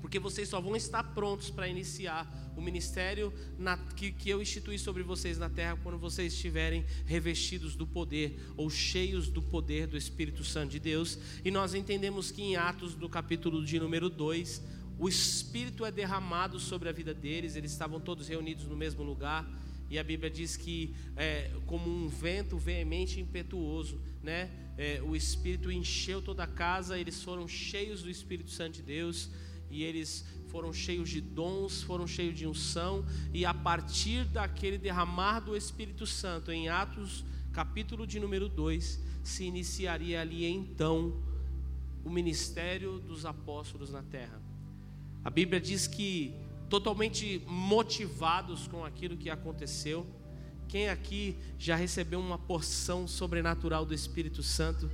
porque vocês só vão estar prontos para iniciar o ministério na, que, que eu instituí sobre vocês na terra quando vocês estiverem revestidos do poder ou cheios do poder do Espírito Santo de Deus. E nós entendemos que em Atos, do capítulo de número 2, o Espírito é derramado sobre a vida deles, eles estavam todos reunidos no mesmo lugar. E a Bíblia diz que, é, como um vento veemente e impetuoso, né, é, o Espírito encheu toda a casa, eles foram cheios do Espírito Santo de Deus e eles foram cheios de dons, foram cheios de unção, e a partir daquele derramar do Espírito Santo, em Atos, capítulo de número 2, se iniciaria ali então o ministério dos apóstolos na terra. A Bíblia diz que, totalmente motivados com aquilo que aconteceu, quem aqui já recebeu uma porção sobrenatural do Espírito Santo?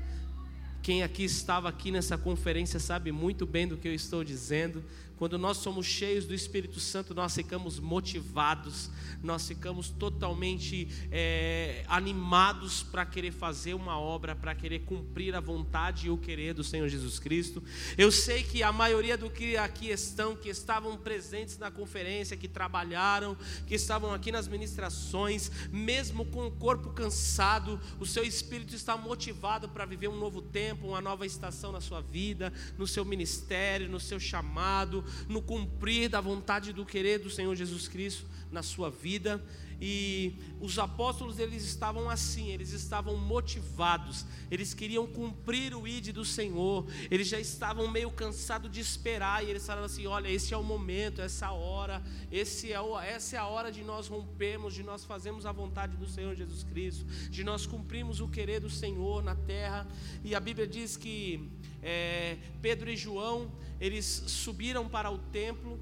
Quem aqui estava aqui nessa conferência sabe muito bem do que eu estou dizendo. Quando nós somos cheios do Espírito Santo, nós ficamos motivados, nós ficamos totalmente é, animados para querer fazer uma obra, para querer cumprir a vontade e o querer do Senhor Jesus Cristo. Eu sei que a maioria do que aqui estão, que estavam presentes na conferência, que trabalharam, que estavam aqui nas ministrações, mesmo com o corpo cansado, o seu espírito está motivado para viver um novo tempo, uma nova estação na sua vida, no seu ministério, no seu chamado no cumprir da vontade do querer do Senhor Jesus Cristo na sua vida. E os apóstolos eles estavam assim, eles estavam motivados, eles queriam cumprir o id do Senhor, eles já estavam meio cansados de esperar, e eles falaram assim: olha, esse é o momento, essa hora, esse é o, essa é a hora de nós rompermos, de nós fazermos a vontade do Senhor Jesus Cristo, de nós cumprirmos o querer do Senhor na terra. E a Bíblia diz que é, Pedro e João eles subiram para o templo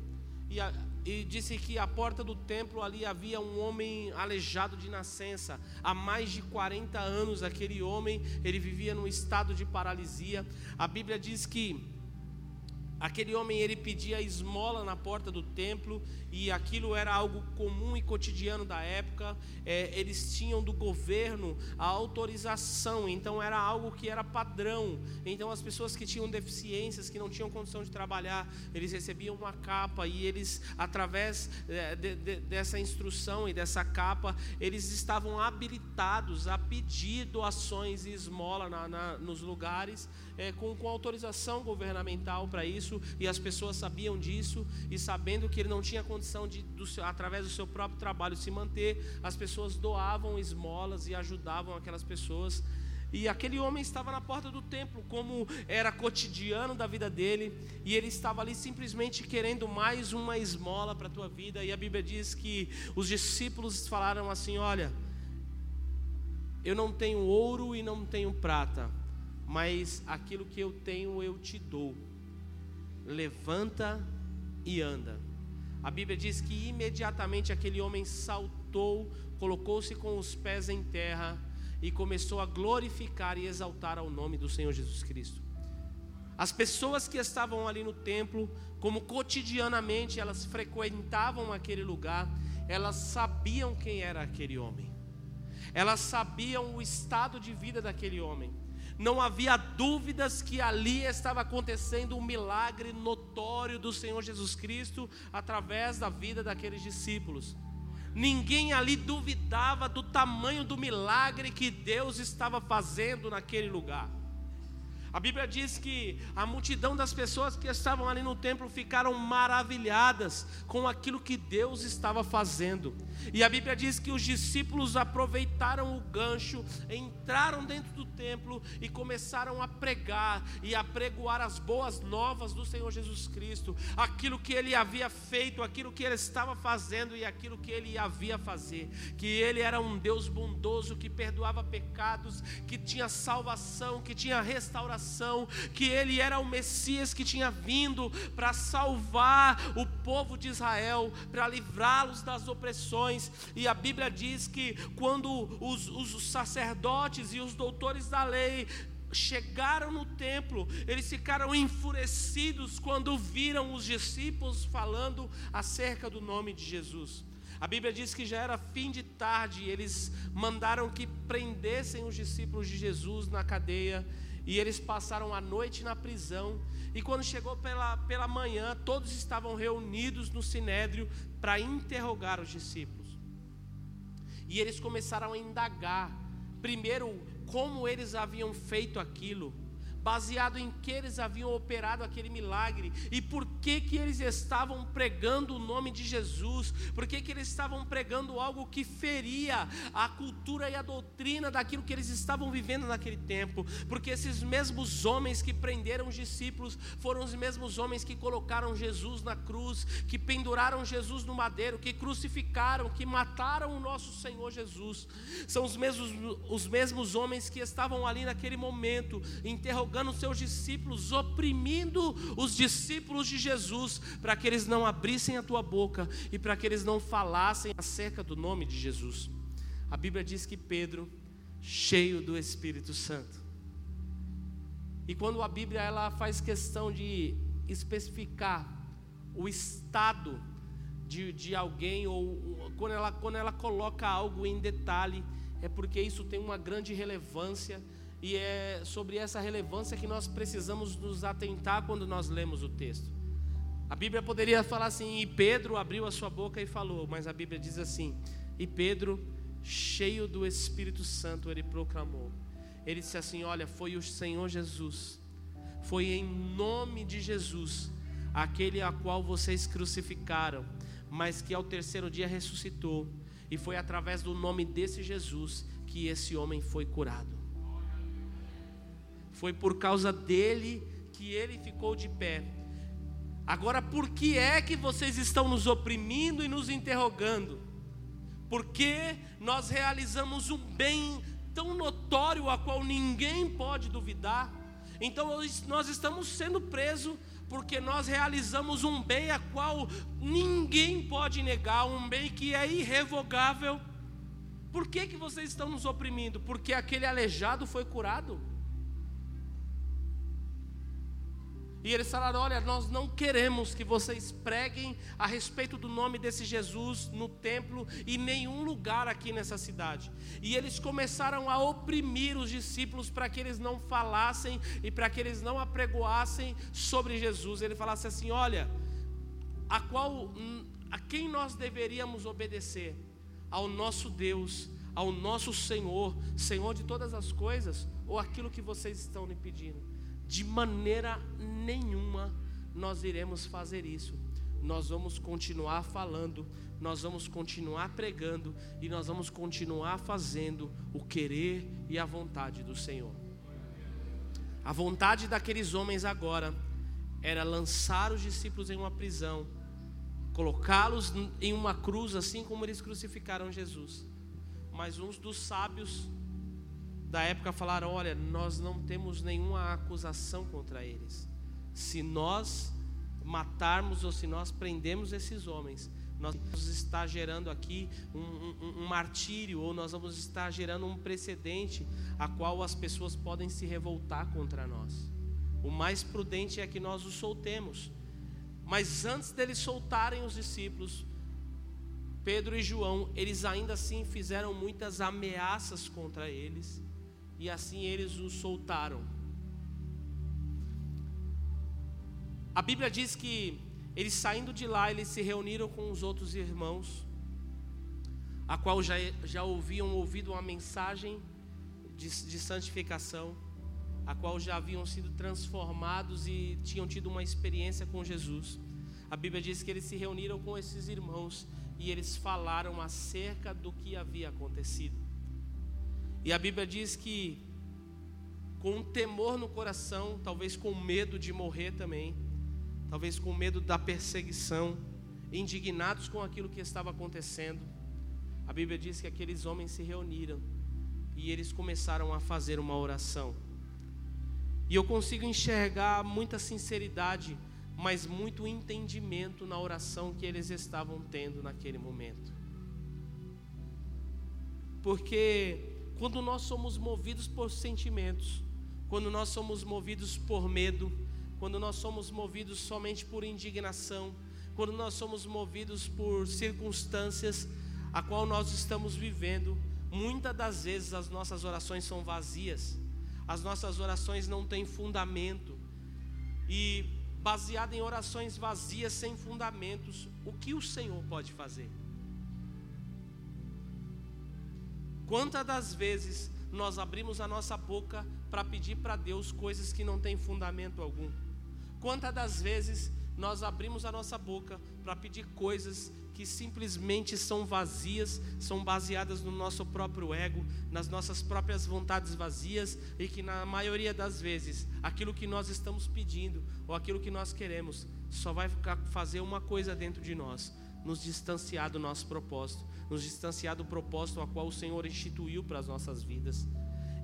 e a, e disse que à porta do templo ali havia um homem aleijado de nascença. Há mais de 40 anos aquele homem, ele vivia num estado de paralisia. A Bíblia diz que Aquele homem ele pedia esmola na porta do templo e aquilo era algo comum e cotidiano da época. É, eles tinham do governo a autorização, então era algo que era padrão. Então as pessoas que tinham deficiências, que não tinham condição de trabalhar, eles recebiam uma capa e eles, através é, de, de, dessa instrução e dessa capa, eles estavam habilitados a pedir doações e esmola na, na, nos lugares é, com, com autorização governamental para isso, e as pessoas sabiam disso, e sabendo que ele não tinha condição de, do seu, através do seu próprio trabalho, se manter, as pessoas doavam esmolas e ajudavam aquelas pessoas. E aquele homem estava na porta do templo, como era cotidiano da vida dele, e ele estava ali simplesmente querendo mais uma esmola para a tua vida. E a Bíblia diz que os discípulos falaram assim: Olha, eu não tenho ouro e não tenho prata, mas aquilo que eu tenho eu te dou. Levanta e anda. A Bíblia diz que imediatamente aquele homem saltou, colocou-se com os pés em terra e começou a glorificar e exaltar ao nome do Senhor Jesus Cristo. As pessoas que estavam ali no templo, como cotidianamente elas frequentavam aquele lugar, elas sabiam quem era aquele homem. Elas sabiam o estado de vida daquele homem não havia dúvidas que ali estava acontecendo um milagre notório do Senhor Jesus Cristo através da vida daqueles discípulos. Ninguém ali duvidava do tamanho do milagre que Deus estava fazendo naquele lugar. A Bíblia diz que a multidão das pessoas que estavam ali no templo ficaram maravilhadas com aquilo que Deus estava fazendo. E a Bíblia diz que os discípulos aproveitaram o gancho, entraram dentro do templo e começaram a pregar e a pregoar as boas novas do Senhor Jesus Cristo, aquilo que ele havia feito, aquilo que ele estava fazendo e aquilo que ele havia fazer, que ele era um Deus bondoso que perdoava pecados, que tinha salvação, que tinha restauração que ele era o Messias que tinha vindo para salvar o povo de Israel, para livrá-los das opressões. E a Bíblia diz que quando os, os sacerdotes e os doutores da lei chegaram no templo, eles ficaram enfurecidos quando viram os discípulos falando acerca do nome de Jesus. A Bíblia diz que já era fim de tarde, eles mandaram que prendessem os discípulos de Jesus na cadeia e eles passaram a noite na prisão. E quando chegou pela, pela manhã, todos estavam reunidos no sinédrio para interrogar os discípulos. E eles começaram a indagar, primeiro, como eles haviam feito aquilo baseado em que eles haviam operado aquele milagre e por que que eles estavam pregando o nome de Jesus, por que que eles estavam pregando algo que feria a cultura e a doutrina daquilo que eles estavam vivendo naquele tempo, porque esses mesmos homens que prenderam os discípulos foram os mesmos homens que colocaram Jesus na cruz, que penduraram Jesus no madeiro, que crucificaram, que mataram o nosso Senhor Jesus. São os mesmos os mesmos homens que estavam ali naquele momento interrogando os seus discípulos, oprimindo os discípulos de Jesus, para que eles não abrissem a tua boca e para que eles não falassem acerca do nome de Jesus. A Bíblia diz que Pedro, cheio do Espírito Santo, e quando a Bíblia ela faz questão de especificar o estado de, de alguém, ou quando ela, quando ela coloca algo em detalhe, é porque isso tem uma grande relevância e é sobre essa relevância que nós precisamos nos atentar quando nós lemos o texto. A Bíblia poderia falar assim: e Pedro abriu a sua boca e falou, mas a Bíblia diz assim: e Pedro, cheio do Espírito Santo, ele proclamou. Ele disse assim: Olha, foi o Senhor Jesus, foi em nome de Jesus, aquele a qual vocês crucificaram, mas que ao terceiro dia ressuscitou. E foi através do nome desse Jesus que esse homem foi curado. Foi por causa dele que ele ficou de pé. Agora, por que é que vocês estão nos oprimindo e nos interrogando? Porque nós realizamos um bem tão notório a qual ninguém pode duvidar. Então nós estamos sendo presos porque nós realizamos um bem a qual ninguém pode negar, um bem que é irrevogável. Por que, que vocês estão nos oprimindo? Porque aquele aleijado foi curado. E eles falaram: Olha, nós não queremos que vocês preguem a respeito do nome desse Jesus no templo e nenhum lugar aqui nessa cidade. E eles começaram a oprimir os discípulos para que eles não falassem e para que eles não apregoassem sobre Jesus. Ele falasse assim: Olha, a qual a quem nós deveríamos obedecer? Ao nosso Deus, ao nosso Senhor, Senhor de todas as coisas, ou aquilo que vocês estão me pedindo? De maneira nenhuma nós iremos fazer isso. Nós vamos continuar falando, nós vamos continuar pregando e nós vamos continuar fazendo o querer e a vontade do Senhor. A vontade daqueles homens agora era lançar os discípulos em uma prisão, colocá-los em uma cruz, assim como eles crucificaram Jesus. Mas uns dos sábios da época falaram: olha, nós não temos nenhuma acusação contra eles. Se nós matarmos ou se nós prendemos esses homens, nós vamos estar gerando aqui um, um, um, martírio, ou nós vamos estar gerando um precedente a qual as pessoas podem se revoltar contra nós. O mais prudente é que nós os soltemos. Mas antes deles soltarem os discípulos, Pedro e João, eles ainda assim fizeram muitas ameaças contra eles e assim eles o soltaram. A Bíblia diz que eles saindo de lá, eles se reuniram com os outros irmãos, a qual já, já ouviam ouvido uma mensagem de, de santificação, a qual já haviam sido transformados e tinham tido uma experiência com Jesus. A Bíblia diz que eles se reuniram com esses irmãos e eles falaram acerca do que havia acontecido. E a Bíblia diz que, com um temor no coração, talvez com medo de morrer também, talvez com medo da perseguição, indignados com aquilo que estava acontecendo, a Bíblia diz que aqueles homens se reuniram e eles começaram a fazer uma oração. E eu consigo enxergar muita sinceridade, mas muito entendimento na oração que eles estavam tendo naquele momento. Porque quando nós somos movidos por sentimentos, quando nós somos movidos por medo, quando nós somos movidos somente por indignação, quando nós somos movidos por circunstâncias a qual nós estamos vivendo, muitas das vezes as nossas orações são vazias, as nossas orações não têm fundamento. E baseado em orações vazias sem fundamentos, o que o Senhor pode fazer? Quantas das vezes nós abrimos a nossa boca para pedir para Deus coisas que não têm fundamento algum? Quantas das vezes nós abrimos a nossa boca para pedir coisas que simplesmente são vazias, são baseadas no nosso próprio ego, nas nossas próprias vontades vazias e que na maioria das vezes aquilo que nós estamos pedindo ou aquilo que nós queremos só vai fazer uma coisa dentro de nós, nos distanciar do nosso propósito, nos distanciar do propósito a qual o Senhor instituiu para as nossas vidas.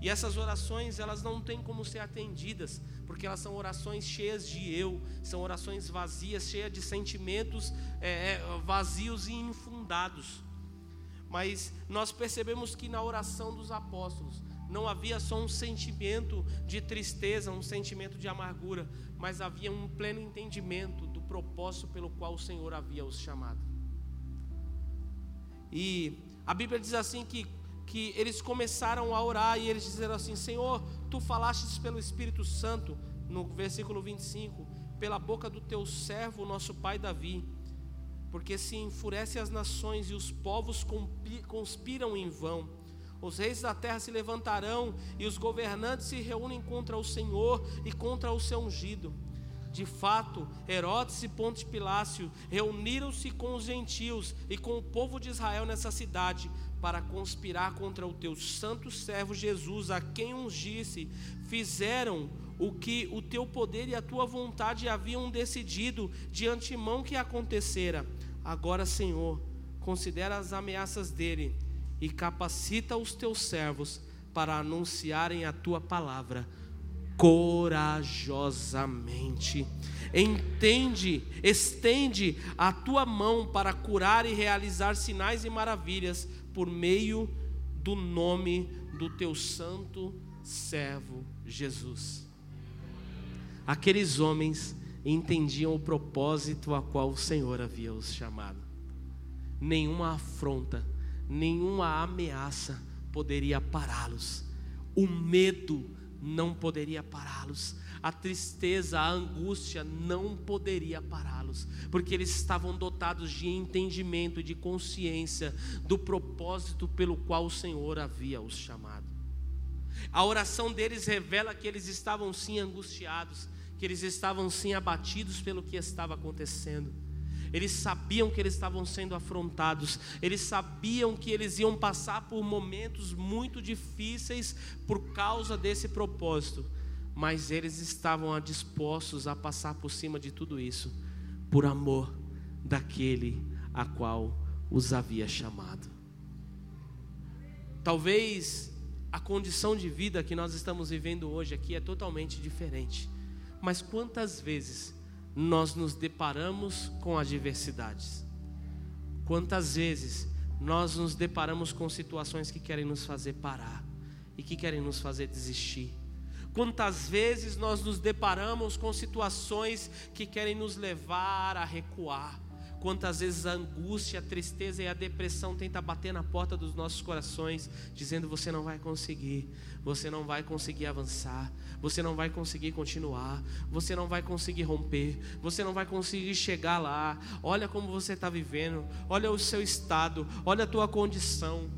E essas orações, elas não têm como ser atendidas, porque elas são orações cheias de eu, são orações vazias, cheias de sentimentos é, vazios e infundados. Mas nós percebemos que na oração dos apóstolos não havia só um sentimento de tristeza, um sentimento de amargura, mas havia um pleno entendimento do propósito pelo qual o Senhor havia os chamado. E a Bíblia diz assim que, que eles começaram a orar e eles disseram assim: Senhor, tu falastes pelo Espírito Santo, no versículo 25, pela boca do teu servo, nosso pai Davi. Porque se enfurece as nações e os povos conspiram em vão. Os reis da terra se levantarão e os governantes se reúnem contra o Senhor e contra o seu ungido. De fato, Herodes e Ponte Pilácio reuniram-se com os gentios e com o povo de Israel nessa cidade para conspirar contra o teu santo servo Jesus, a quem ungisse. Fizeram o que o teu poder e a tua vontade haviam decidido de antemão que acontecera. Agora, Senhor, considera as ameaças dele e capacita os teus servos para anunciarem a tua palavra corajosamente. Entende, estende a tua mão para curar e realizar sinais e maravilhas por meio do nome do teu santo servo Jesus. Aqueles homens entendiam o propósito a qual o Senhor havia os chamado. Nenhuma afronta, nenhuma ameaça poderia pará-los. O medo não poderia pará-los. A tristeza, a angústia não poderia pará-los, porque eles estavam dotados de entendimento, de consciência do propósito pelo qual o Senhor havia os chamado. A oração deles revela que eles estavam sim angustiados, que eles estavam sim abatidos pelo que estava acontecendo. Eles sabiam que eles estavam sendo afrontados, eles sabiam que eles iam passar por momentos muito difíceis por causa desse propósito, mas eles estavam dispostos a passar por cima de tudo isso, por amor daquele a qual os havia chamado. Talvez a condição de vida que nós estamos vivendo hoje aqui é totalmente diferente, mas quantas vezes nós nos deparamos com adversidades. Quantas vezes nós nos deparamos com situações que querem nos fazer parar e que querem nos fazer desistir. Quantas vezes nós nos deparamos com situações que querem nos levar a recuar. Quantas vezes a angústia, a tristeza e a depressão tenta bater na porta dos nossos corações, dizendo você não vai conseguir, você não vai conseguir avançar, você não vai conseguir continuar, você não vai conseguir romper, você não vai conseguir chegar lá. Olha como você está vivendo, olha o seu estado, olha a tua condição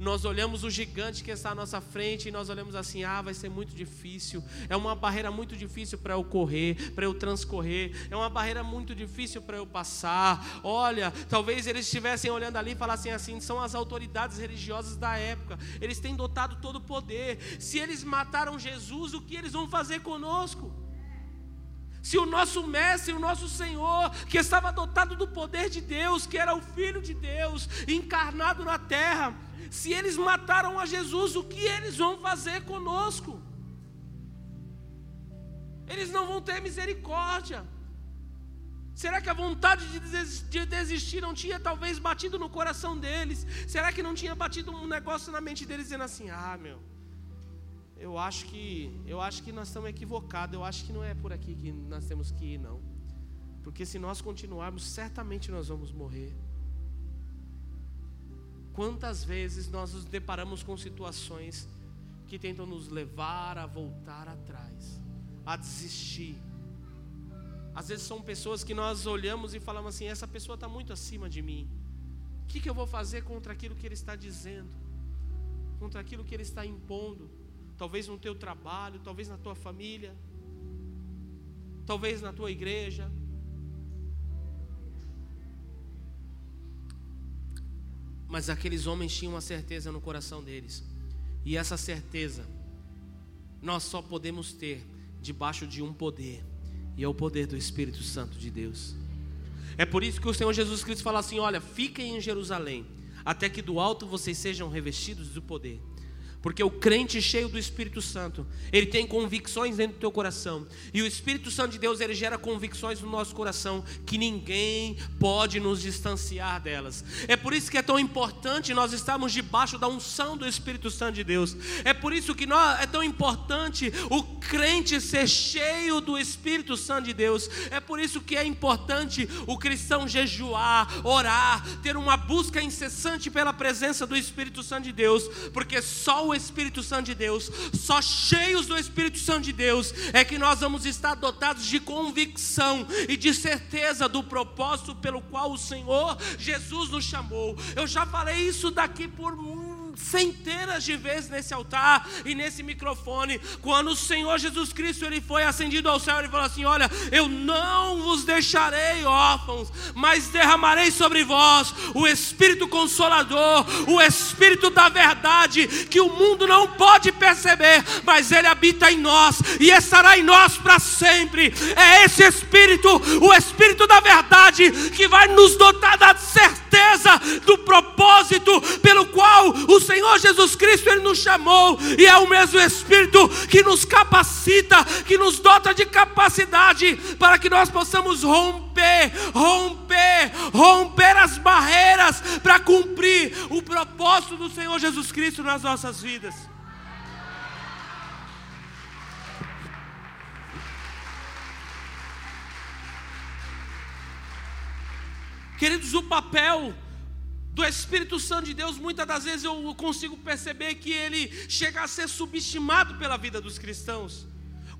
nós olhamos o gigante que está à nossa frente e nós olhamos assim: ah, vai ser muito difícil, é uma barreira muito difícil para eu correr, para eu transcorrer, é uma barreira muito difícil para eu passar. Olha, talvez eles estivessem olhando ali e falassem assim: são as autoridades religiosas da época, eles têm dotado todo o poder. Se eles mataram Jesus, o que eles vão fazer conosco? Se o nosso mestre, o nosso Senhor, que estava dotado do poder de Deus, que era o Filho de Deus, encarnado na terra, se eles mataram a Jesus, o que eles vão fazer conosco? Eles não vão ter misericórdia. Será que a vontade de desistir não tinha talvez batido no coração deles? Será que não tinha batido um negócio na mente deles dizendo assim: "Ah, meu, eu acho que eu acho que nós estamos equivocados, eu acho que não é por aqui que nós temos que ir não. Porque se nós continuarmos, certamente nós vamos morrer. Quantas vezes nós nos deparamos com situações que tentam nos levar a voltar atrás, a desistir. Às vezes são pessoas que nós olhamos e falamos assim: essa pessoa está muito acima de mim. O que, que eu vou fazer contra aquilo que ele está dizendo? Contra aquilo que ele está impondo? Talvez no teu trabalho, talvez na tua família, talvez na tua igreja, Mas aqueles homens tinham uma certeza no coração deles. E essa certeza nós só podemos ter debaixo de um poder, e é o poder do Espírito Santo de Deus. É por isso que o Senhor Jesus Cristo fala assim: Olha, fiquem em Jerusalém, até que do alto vocês sejam revestidos do poder. Porque o crente cheio do Espírito Santo, ele tem convicções dentro do teu coração. E o Espírito Santo de Deus, ele gera convicções no nosso coração que ninguém pode nos distanciar delas. É por isso que é tão importante nós estarmos debaixo da unção do Espírito Santo de Deus. É por isso que nós, é tão importante o crente ser cheio do Espírito Santo de Deus. É por isso que é importante o cristão jejuar, orar, ter uma busca incessante pela presença do Espírito Santo de Deus, porque só o o Espírito Santo de Deus, só cheios do Espírito Santo de Deus, é que nós vamos estar dotados de convicção e de certeza do propósito pelo qual o Senhor Jesus nos chamou. Eu já falei isso daqui por muito centenas de vezes nesse altar e nesse microfone, quando o Senhor Jesus Cristo ele foi ascendido ao céu, ele falou assim: Olha, eu não vos deixarei órfãos, mas derramarei sobre vós o Espírito Consolador, o Espírito da verdade, que o mundo não pode perceber, mas ele habita em nós e estará em nós para sempre. É esse Espírito, o Espírito da verdade, que vai nos dotar da certeza do propósito pelo qual o Senhor Jesus Cristo ele nos chamou e é o mesmo Espírito que nos capacita, que nos dota de capacidade para que nós possamos romper, romper, romper as barreiras para cumprir o propósito do Senhor Jesus Cristo nas nossas vidas. Queridos, o papel do Espírito Santo de Deus, muitas das vezes eu consigo perceber que ele chega a ser subestimado pela vida dos cristãos.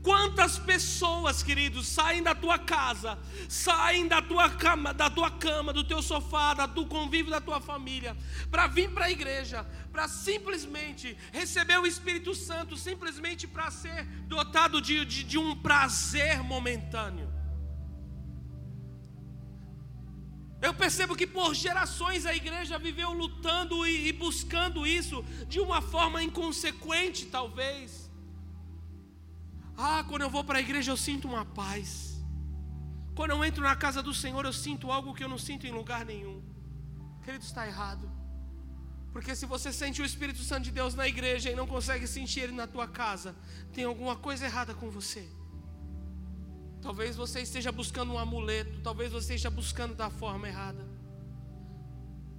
Quantas pessoas, queridos, saem da tua casa, saem da tua cama, da tua cama, do teu sofá, do convívio da tua família, para vir para a igreja, para simplesmente receber o Espírito Santo, simplesmente para ser dotado de, de, de um prazer momentâneo. Eu percebo que por gerações a igreja viveu lutando e, buscando isso de uma forma inconsequente, talvez. Ah, quando eu vou para a igreja eu sinto uma paz. Quando eu entro na casa do Senhor eu sinto algo que eu não sinto em lugar nenhum. Querido, está errado. Porque se você sente o Espírito Santo de Deus na igreja e não consegue sentir ele na tua casa, tem alguma coisa errada com você. Talvez você esteja buscando um amuleto, talvez você esteja buscando da forma errada.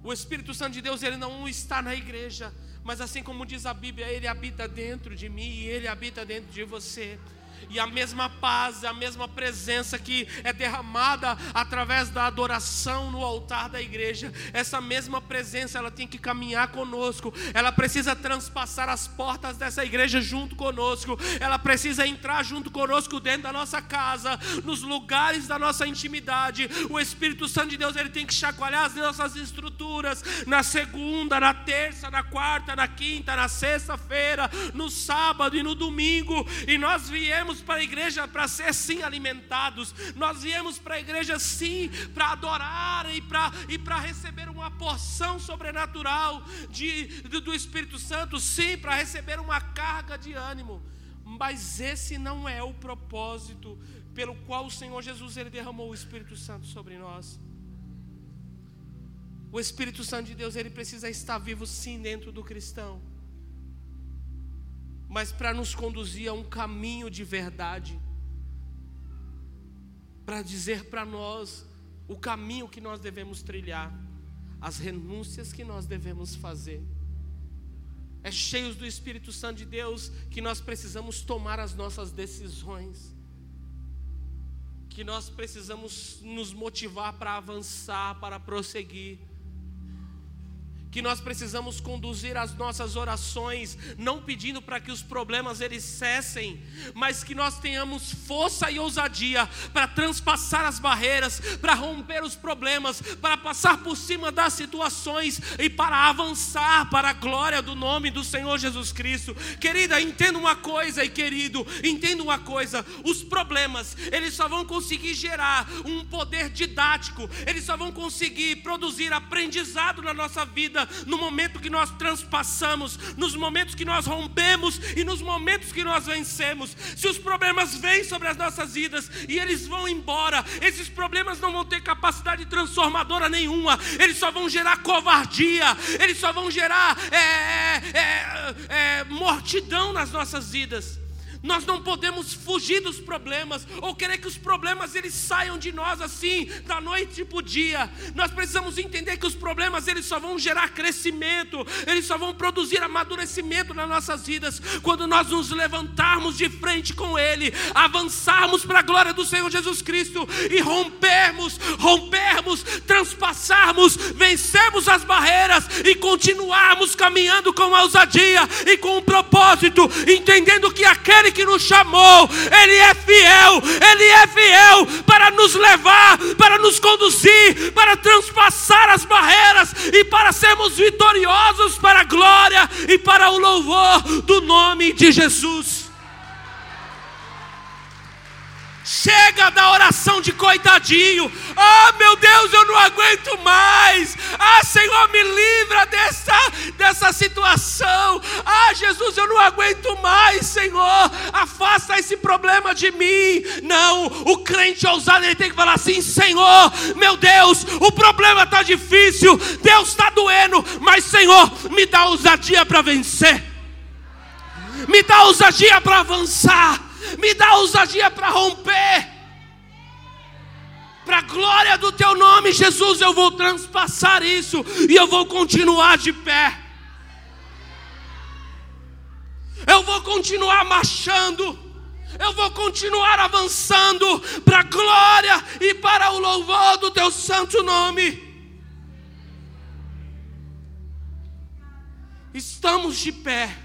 O Espírito Santo de Deus, ele não está na igreja, mas assim como diz a Bíblia, ele habita dentro de mim e ele habita dentro de você e a mesma paz, a mesma presença que é derramada através da adoração no altar da igreja, essa mesma presença ela tem que caminhar conosco, ela precisa transpassar as portas dessa igreja junto conosco, ela precisa entrar junto conosco dentro da nossa casa, nos lugares da nossa intimidade. O Espírito Santo de Deus ele tem que chacoalhar as nossas estruturas na segunda, na terça, na quarta, na quinta, na sexta-feira, no sábado e no domingo, e nós viemos viemos para a igreja para ser sim alimentados, nós viemos para a igreja sim para adorar e para e receber uma porção sobrenatural de, do Espírito Santo, sim, para receber uma carga de ânimo. Mas esse não é o propósito pelo qual o Senhor Jesus ele derramou o Espírito Santo sobre nós. O Espírito Santo de Deus ele precisa estar vivo sim dentro do cristão mas para nos conduzir a um caminho de verdade, para dizer para nós o caminho que nós devemos trilhar, as renúncias que nós devemos fazer. É cheios do Espírito Santo de Deus que nós precisamos tomar as nossas decisões, que nós precisamos nos motivar para avançar, para prosseguir que nós precisamos conduzir as nossas orações, não pedindo para que os problemas eles cessem, mas que nós tenhamos força e ousadia para transpassar as barreiras, para romper os problemas, para passar por cima das situações e para avançar para a glória do nome do Senhor Jesus Cristo. Querida, entenda uma coisa e querido, entenda uma coisa, os problemas, eles só vão conseguir gerar um poder didático, eles só vão conseguir produzir aprendizado na nossa vida no momento que nós transpassamos, nos momentos que nós rompemos e nos momentos que nós vencemos. Se os problemas vêm sobre as nossas vidas e eles vão embora, esses problemas não vão ter capacidade transformadora nenhuma, eles só vão gerar covardia, eles só vão gerar é, é, é, é mortidão nas nossas vidas. Nós não podemos fugir dos problemas ou querer que os problemas eles saiam de nós assim, da noite para o dia. Nós precisamos entender que os problemas eles só vão gerar crescimento, eles só vão produzir amadurecimento nas nossas vidas quando nós nos levantarmos de frente com Ele, avançarmos para a glória do Senhor Jesus Cristo e rompermos, rompermos, transpassarmos, vencermos as barreiras e continuarmos caminhando com ousadia e com um propósito, entendendo que aquele que nos chamou, Ele é fiel, Ele é fiel para nos levar, para nos conduzir, para transpassar as barreiras e para sermos vitoriosos para a glória e para o louvor do nome de Jesus. Chega da oração de coitadinho. Ah, meu Deus, eu não aguento mais. Ah, Senhor, me livra dessa, dessa situação. Ah, Jesus, eu não aguento mais, Senhor. Afasta esse problema de mim. Não, o crente ousado ele tem que falar assim: Senhor, meu Deus, o problema está difícil. Deus está doendo, mas Senhor, me dá ousadia para vencer. Me dá ousadia para avançar me dá ousadia para romper. Para a glória do teu nome, Jesus, eu vou transpassar isso e eu vou continuar de pé. Eu vou continuar marchando. Eu vou continuar avançando para a glória e para o louvor do teu santo nome. Estamos de pé.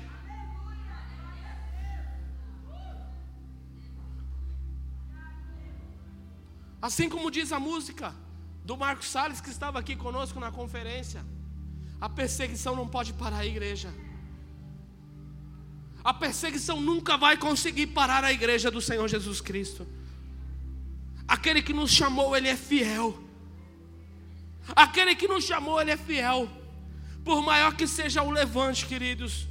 Assim como diz a música do Marcos Salles, que estava aqui conosco na conferência, a perseguição não pode parar a igreja. A perseguição nunca vai conseguir parar a igreja do Senhor Jesus Cristo. Aquele que nos chamou, Ele é fiel. Aquele que nos chamou, Ele é fiel. Por maior que seja o levante, queridos,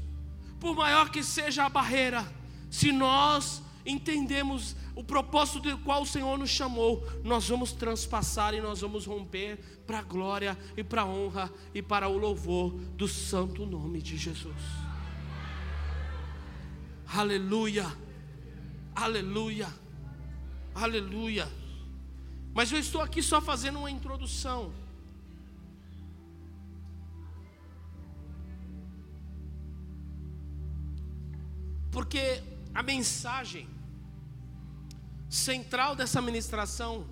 por maior que seja a barreira, se nós entendemos o propósito do qual o Senhor nos chamou, nós vamos transpassar e nós vamos romper para a glória e para a honra e para o louvor do santo nome de Jesus. Aleluia, aleluia, aleluia. Mas eu estou aqui só fazendo uma introdução. Porque a mensagem central dessa ministração,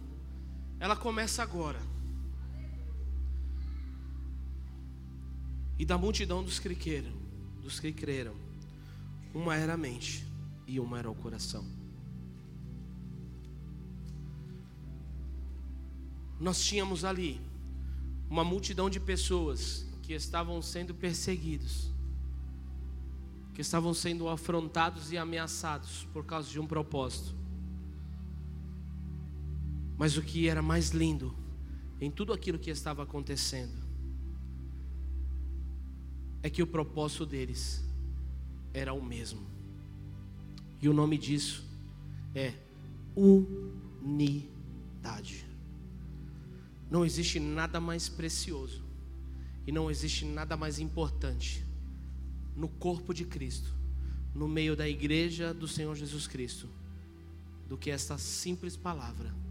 ela começa agora. E da multidão dos que creram, dos que creram, uma era a mente e uma era o coração. Nós tínhamos ali uma multidão de pessoas que estavam sendo perseguidos, que estavam sendo afrontados e ameaçados por causa de um propósito. Mas o que era mais lindo em tudo aquilo que estava acontecendo é que o propósito deles era o mesmo. E o nome disso é unidade. Não existe nada mais precioso e não existe nada mais importante no corpo de Cristo, no meio da igreja do Senhor Jesus Cristo, do que esta simples palavra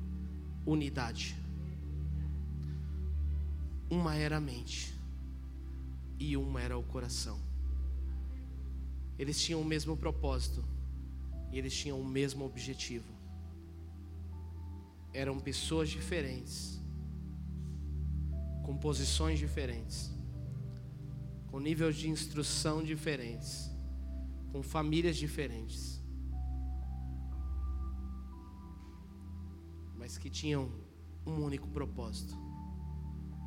unidade. Uma era a mente e uma era o coração. Eles tinham o mesmo propósito e eles tinham o mesmo objetivo. Eram pessoas diferentes, com posições diferentes, com níveis de instrução diferentes, com famílias diferentes mas que tinham um único propósito: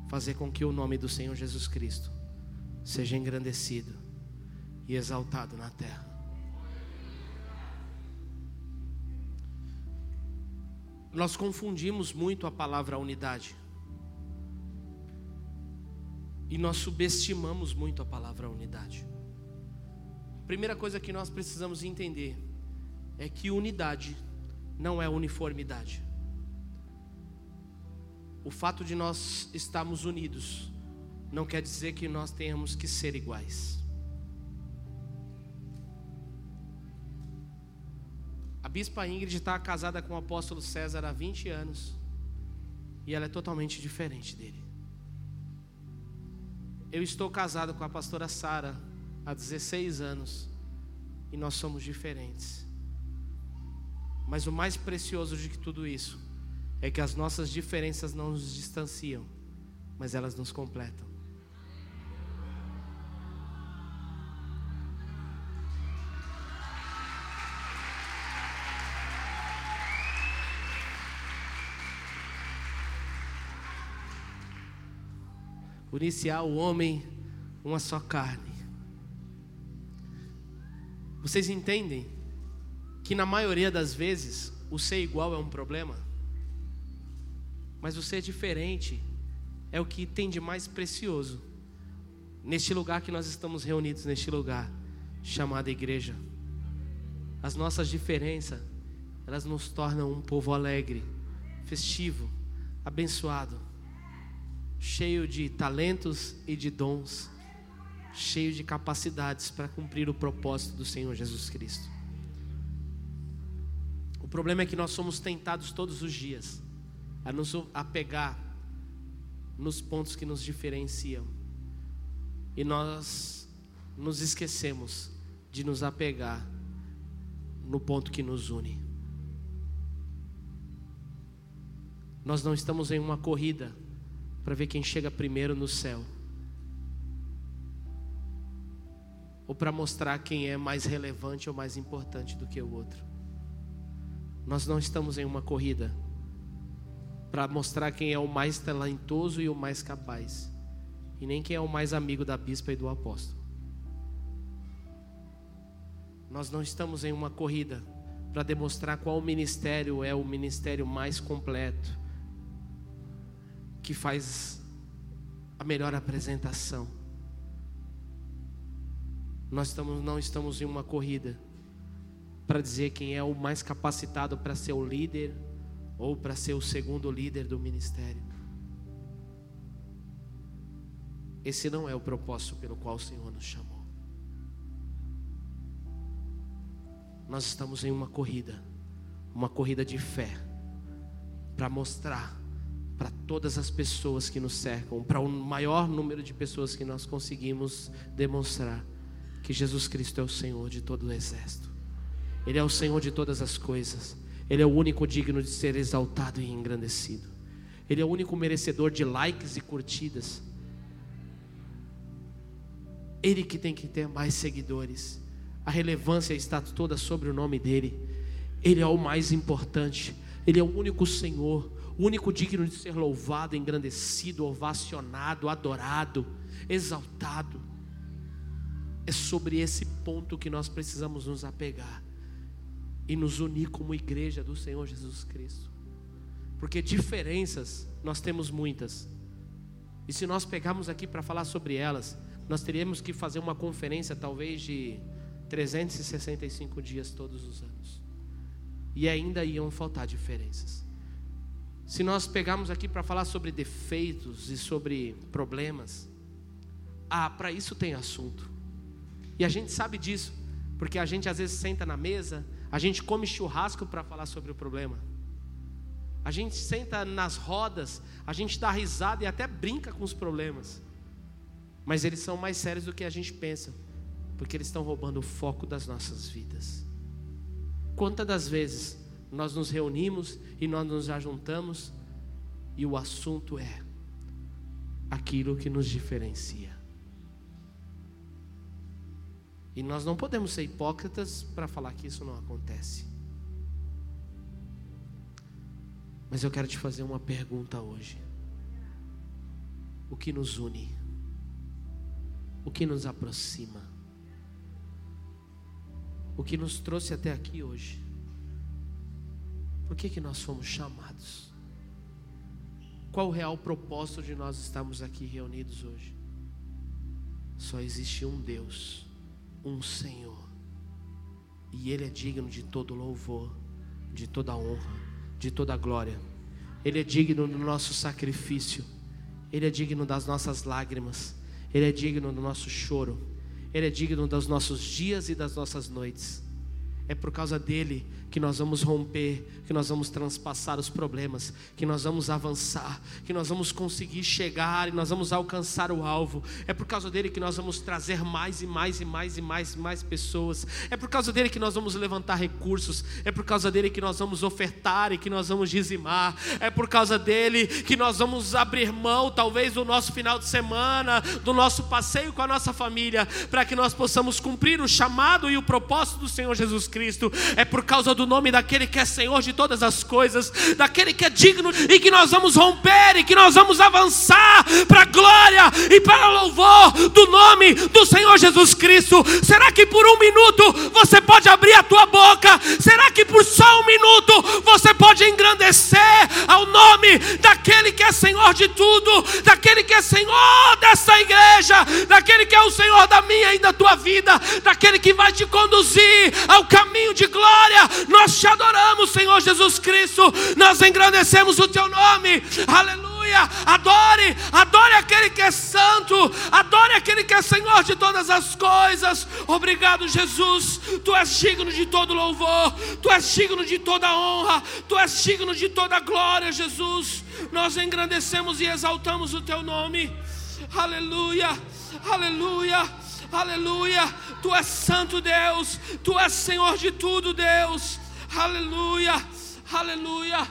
fazer com que o nome do Senhor Jesus Cristo seja engrandecido e exaltado na terra. Nós confundimos muito a palavra unidade. E nós subestimamos muito a palavra unidade. Primeira coisa que nós precisamos entender é que unidade não é uniformidade. O fato de nós estarmos unidos não quer dizer que nós tenhamos que ser iguais. bispa Ingrid está casada com o apóstolo César há 20 anos. E ela é totalmente diferente dele. Eu estou casado com a pastora Sara há 16 anos. E nós somos diferentes. Mas o mais precioso de tudo isso é que as nossas diferenças não nos distanciam, mas elas nos completam. Uniciar o homem uma só carne. Vocês entendem que na maioria das vezes o ser igual é um problema? Mas o ser diferente é o que tem de mais precioso neste lugar que nós estamos reunidos, neste lugar chamado igreja. As nossas diferenças, elas nos tornam um povo alegre, festivo, abençoado, cheio de talentos e de dons, cheio de capacidades para cumprir o propósito do Senhor Jesus Cristo. O problema é que nós somos tentados todos os dias a nos apegar nos pontos que nos diferenciam. E nós nos esquecemos de nos apegar no ponto que nos une. Nós não estamos em uma corrida para ver quem chega primeiro no céu. Ou para mostrar quem é mais relevante ou mais importante do que o outro. Nós não estamos em uma corrida para mostrar quem é o mais talentoso e o mais capaz, e nem quem é o mais amigo da bispa e do apóstolo. Nós não estamos em uma corrida para demonstrar qual ministério é o ministério mais completo, que faz a melhor apresentação. Nós estamos, não estamos em uma corrida para dizer quem é o mais capacitado para ser o líder ou para ser o segundo líder do ministério. Esse não é o propósito pelo qual o Senhor nos chamou. Nós estamos em uma corrida, uma corrida de fé, para mostrar para todas as pessoas que nos cercam, para o maior número de pessoas que nós conseguimos demonstrar que Jesus Cristo é o Senhor de todo o exército, Ele é o Senhor de todas as coisas. Ele é o único digno de ser exaltado e engrandecido. Ele é o único merecedor de likes e curtidas. Ele que tem que ter mais seguidores. A relevância está toda sobre o nome dele. Ele é o mais importante. Ele é o único Senhor, o único digno de ser louvado, engrandecido, ovacionado, adorado, exaltado. É sobre esse ponto que nós precisamos nos apegar e nos unir como igreja do Senhor Jesus Cristo. Porque diferenças nós temos muitas. E se nós pegarmos aqui para falar sobre elas, nós teríamos que fazer uma conferência talvez de 365 dias todos os anos. E ainda iam faltar diferenças. Se nós pegarmos aqui para falar sobre defeitos e sobre problemas, ah, para isso tem assunto. E a gente sabe disso, porque a gente às vezes senta na mesa a gente come churrasco para falar sobre o problema. A gente senta nas rodas, a gente dá risada e até brinca com os problemas. Mas eles são mais sérios do que a gente pensa, porque eles estão roubando o foco das nossas vidas. Quantas das vezes nós nos reunimos e nós nos ajuntamos e o assunto é aquilo que nos diferencia. E nós não podemos ser hipócritas para falar que isso não acontece. Mas eu quero te fazer uma pergunta hoje. O que nos une? O que nos aproxima? O que nos trouxe até aqui hoje? Por que, que nós fomos chamados? Qual o real propósito de nós estarmos aqui reunidos hoje? Só existe um Deus um Senhor. E Ele é digno de todo louvor, de toda honra, de toda glória. Ele é digno do nosso sacrifício. Ele é digno das nossas lágrimas. Ele é digno do nosso choro. Ele é digno dos nossos dias e das nossas noites. É por causa dele que nós vamos romper, que nós vamos transpassar os problemas, que nós vamos avançar, que nós vamos conseguir chegar e nós vamos alcançar o alvo. É por causa dele que nós vamos trazer mais e mais e mais e mais e mais pessoas. É por causa dele que nós vamos levantar recursos. É por causa dele que nós vamos ofertar e que nós vamos dizimar. É por causa dele que nós vamos abrir mão, talvez, do nosso final de semana, do nosso passeio com a nossa família, para que nós possamos cumprir o chamado e o propósito do Senhor Jesus Cristo. É por causa do nome daquele que é Senhor de todas as coisas, daquele que é digno e que nós vamos romper e que nós vamos avançar para a glória e para louvor do nome do Senhor Jesus Cristo. Será que por um minuto você pode abrir a tua boca? Será que por só um minuto você pode engrandecer ao nome daquele que é Senhor de tudo, daquele que é Senhor dessa igreja, daquele que é o Senhor da minha e da tua vida, daquele que vai te conduzir ao caminho de glória? Nós te adoramos, Senhor Jesus Cristo. Nós engrandecemos o teu nome. Aleluia. Adore, adore aquele que é santo, adore aquele que é Senhor de todas as coisas. Obrigado, Jesus. Tu és digno de todo louvor, tu és digno de toda honra, tu és digno de toda glória, Jesus. Nós engrandecemos e exaltamos o teu nome. Aleluia. Aleluia. Aleluia. Tu és santo, Deus. Tu és Senhor de tudo, Deus. Aleluia, aleluia.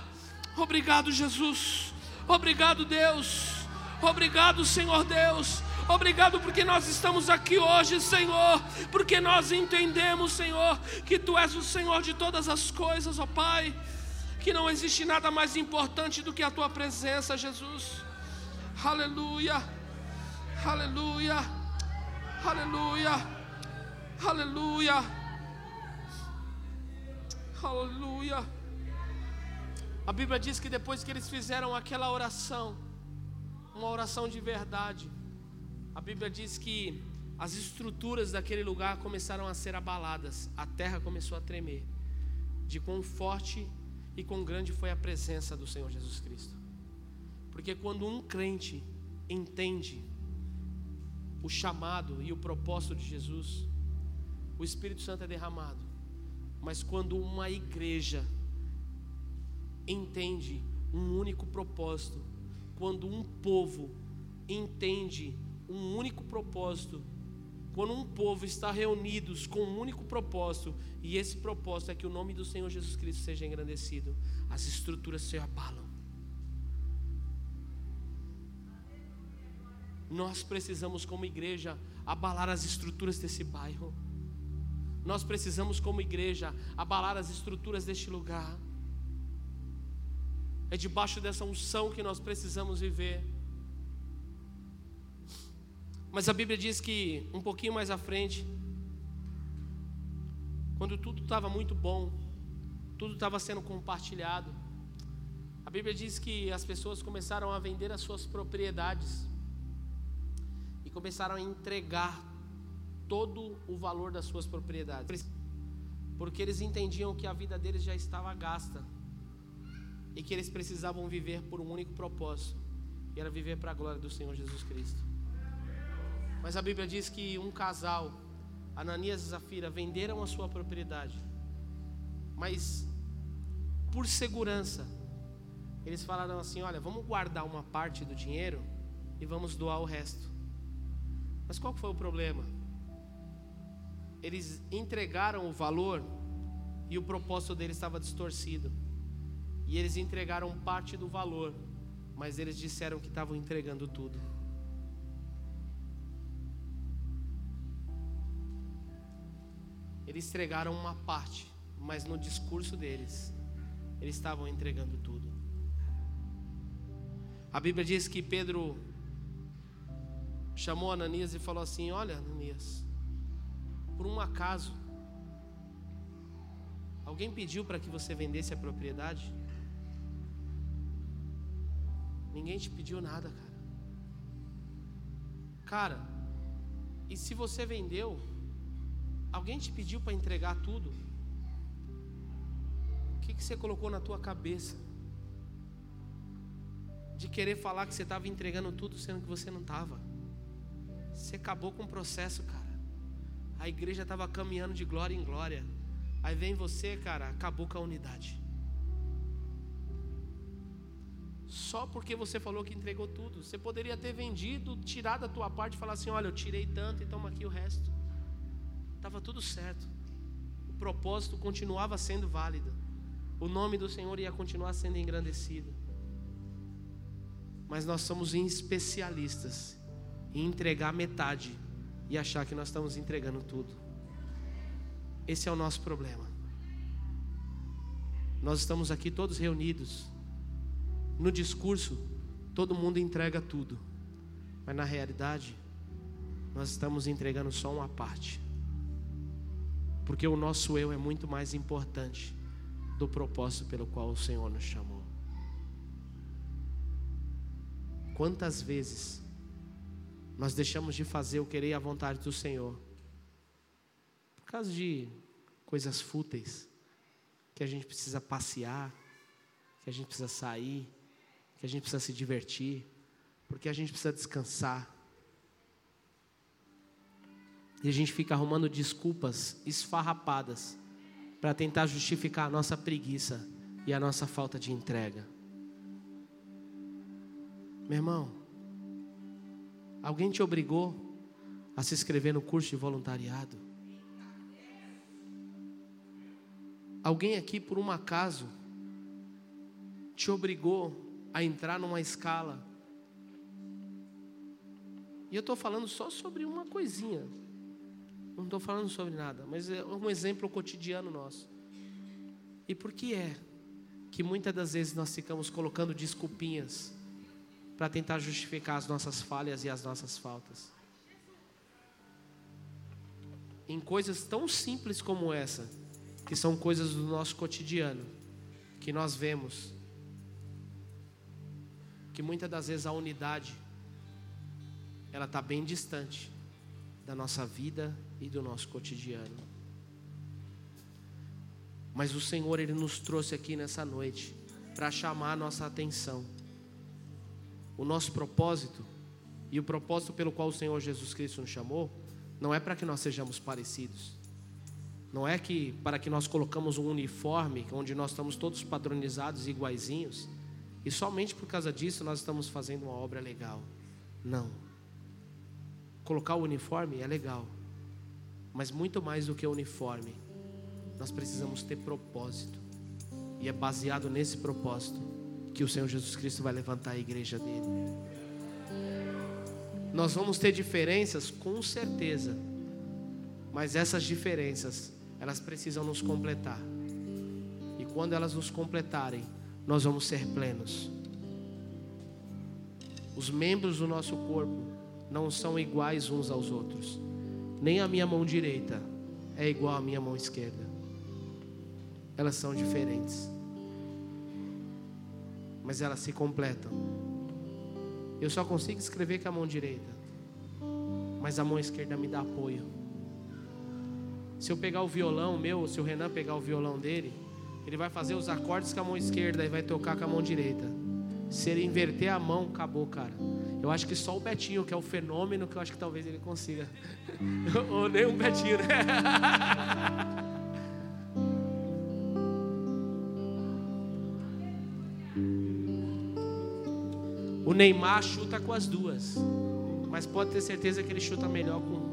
Obrigado, Jesus. Obrigado, Deus. Obrigado, Senhor Deus. Obrigado porque nós estamos aqui hoje, Senhor. Porque nós entendemos, Senhor, que Tu és o Senhor de todas as coisas, ó Pai. Que não existe nada mais importante do que a Tua presença, Jesus. Aleluia, aleluia, aleluia, aleluia. Aleluia. A Bíblia diz que depois que eles fizeram aquela oração, uma oração de verdade, a Bíblia diz que as estruturas daquele lugar começaram a ser abaladas, a terra começou a tremer, de quão forte e quão grande foi a presença do Senhor Jesus Cristo. Porque quando um crente entende o chamado e o propósito de Jesus, o Espírito Santo é derramado. Mas quando uma igreja entende um único propósito, quando um povo entende um único propósito, quando um povo está reunidos com um único propósito, e esse propósito é que o nome do Senhor Jesus Cristo seja engrandecido, as estruturas se abalam. Nós precisamos, como igreja, abalar as estruturas desse bairro. Nós precisamos, como igreja, abalar as estruturas deste lugar. É debaixo dessa unção que nós precisamos viver. Mas a Bíblia diz que um pouquinho mais à frente, quando tudo estava muito bom, tudo estava sendo compartilhado, a Bíblia diz que as pessoas começaram a vender as suas propriedades começaram a entregar todo o valor das suas propriedades. Porque eles entendiam que a vida deles já estava gasta e que eles precisavam viver por um único propósito, e era viver para a glória do Senhor Jesus Cristo. Mas a Bíblia diz que um casal, Ananias e Zafira, venderam a sua propriedade, mas por segurança, eles falaram assim: Olha, vamos guardar uma parte do dinheiro e vamos doar o resto. Mas qual foi o problema? eles entregaram o valor e o propósito deles estava distorcido. E eles entregaram parte do valor, mas eles disseram que estavam entregando tudo. Eles entregaram uma parte, mas no discurso deles, eles estavam entregando tudo. A Bíblia diz que Pedro chamou Ananias e falou assim: Olha, Ananias, por um acaso, alguém pediu para que você vendesse a propriedade? Ninguém te pediu nada, cara. Cara, e se você vendeu, alguém te pediu para entregar tudo? O que, que você colocou na tua cabeça? De querer falar que você estava entregando tudo, sendo que você não estava. Você acabou com o processo, cara. A igreja estava caminhando de glória em glória. Aí vem você, cara, acabou com a unidade. Só porque você falou que entregou tudo. Você poderia ter vendido, tirado a tua parte e falar assim: olha, eu tirei tanto e toma aqui o resto. Estava tudo certo. O propósito continuava sendo válido. O nome do Senhor ia continuar sendo engrandecido. Mas nós somos especialistas em entregar metade e achar que nós estamos entregando tudo. Esse é o nosso problema. Nós estamos aqui todos reunidos. No discurso, todo mundo entrega tudo. Mas na realidade, nós estamos entregando só uma parte. Porque o nosso eu é muito mais importante do propósito pelo qual o Senhor nos chamou. Quantas vezes nós deixamos de fazer o querer e a vontade do Senhor por causa de coisas fúteis, que a gente precisa passear, que a gente precisa sair, que a gente precisa se divertir, porque a gente precisa descansar. E a gente fica arrumando desculpas esfarrapadas para tentar justificar a nossa preguiça e a nossa falta de entrega. Meu irmão, alguém te obrigou a se inscrever no curso de voluntariado? Alguém aqui, por um acaso, te obrigou a entrar numa escala. E eu estou falando só sobre uma coisinha. Não estou falando sobre nada, mas é um exemplo cotidiano nosso. E por que é que muitas das vezes nós ficamos colocando desculpinhas para tentar justificar as nossas falhas e as nossas faltas? Em coisas tão simples como essa, que são coisas do nosso cotidiano, que nós vemos, que muitas das vezes a unidade, ela está bem distante da nossa vida e do nosso cotidiano. Mas o Senhor, Ele nos trouxe aqui nessa noite para chamar a nossa atenção. O nosso propósito e o propósito pelo qual o Senhor Jesus Cristo nos chamou, não é para que nós sejamos parecidos. Não é que para que nós colocamos um uniforme onde nós estamos todos padronizados e iguaizinhos e somente por causa disso nós estamos fazendo uma obra legal. Não. Colocar o uniforme é legal, mas muito mais do que o uniforme, nós precisamos ter propósito. E é baseado nesse propósito que o Senhor Jesus Cristo vai levantar a igreja dele. Nós vamos ter diferenças, com certeza, mas essas diferenças elas precisam nos completar. E quando elas nos completarem, nós vamos ser plenos. Os membros do nosso corpo não são iguais uns aos outros. Nem a minha mão direita é igual à minha mão esquerda. Elas são diferentes. Mas elas se completam. Eu só consigo escrever com a mão direita. Mas a mão esquerda me dá apoio. Se eu pegar o violão meu, se o Renan pegar o violão dele, ele vai fazer os acordes com a mão esquerda e vai tocar com a mão direita. Se ele inverter a mão, acabou, cara. Eu acho que só o Betinho, que é o fenômeno, que eu acho que talvez ele consiga. Ou nem o Betinho, né? Neymar chuta com as duas, mas pode ter certeza que ele chuta melhor com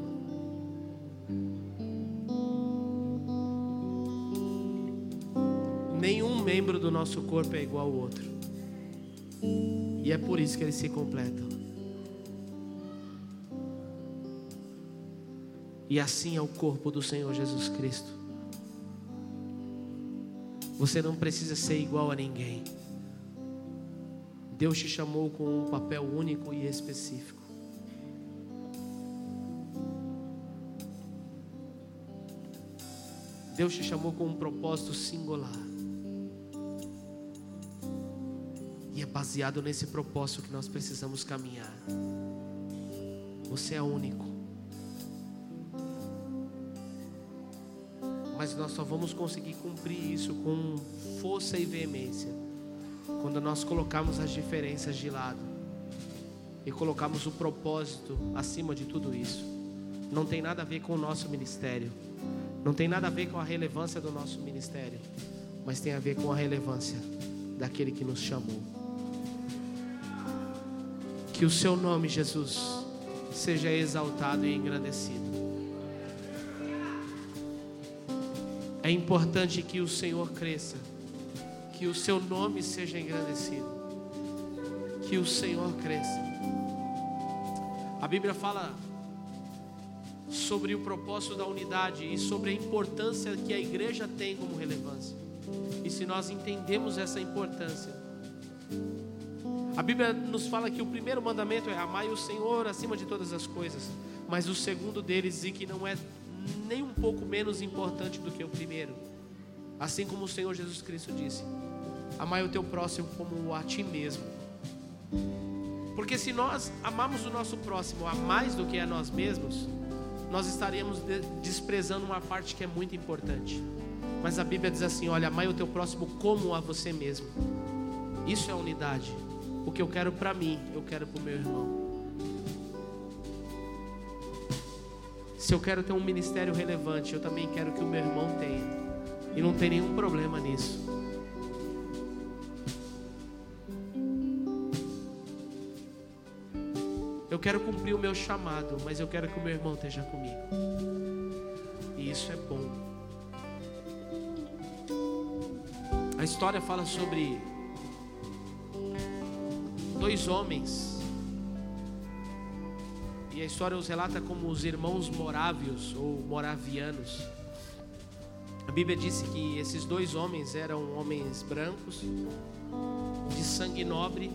membro do nosso corpo é igual ao outro. E é por isso que eles se completam. E assim é o corpo do Senhor Jesus Cristo. Você não precisa ser igual a ninguém. Deus te chamou com um papel único e específico. Deus te chamou com um propósito singular. baseado nesse propósito que nós precisamos caminhar. Você é único. Mas nós só vamos conseguir cumprir isso com força e veemência quando nós colocarmos as diferenças de lado e colocarmos o propósito acima de tudo isso. Não tem nada a ver com o nosso ministério, Não tem nada a ver com a relevância do nosso ministério, mas tem a ver com a relevância daquele que nos chamou. Que o seu nome, Jesus, seja exaltado e engrandecido. É importante que o Senhor cresça, que o seu nome seja engrandecido, que o Senhor cresça. A Bíblia fala sobre o propósito da unidade e sobre a importância que a igreja tem como relevância. E se nós entendemos essa importância, a Bíblia nos fala que o primeiro mandamento é amar o Senhor acima de todas as coisas, mas o segundo deles e que não é nem um pouco menos importante do que o primeiro. Assim como o Senhor Jesus Cristo disse: Amai o teu próximo como a ti mesmo. Porque se nós amamos o nosso próximo a mais do que a nós mesmos, nós estaríamos desprezando uma parte que é muito importante. Mas a Bíblia diz assim: olha, amai o teu próximo como a você mesmo. Isso é unidade. O que eu quero para mim, eu quero para o meu irmão. Se eu quero ter um ministério relevante, eu também quero que o meu irmão tenha. E não tem nenhum problema nisso. Eu quero cumprir o meu chamado, mas eu quero que o meu irmão esteja comigo. E isso é bom. A história fala sobre dois homens e a história os relata como os irmãos morávios ou moravianos. Bíblia disse que esses dois homens eram homens brancos, de sangue nobre,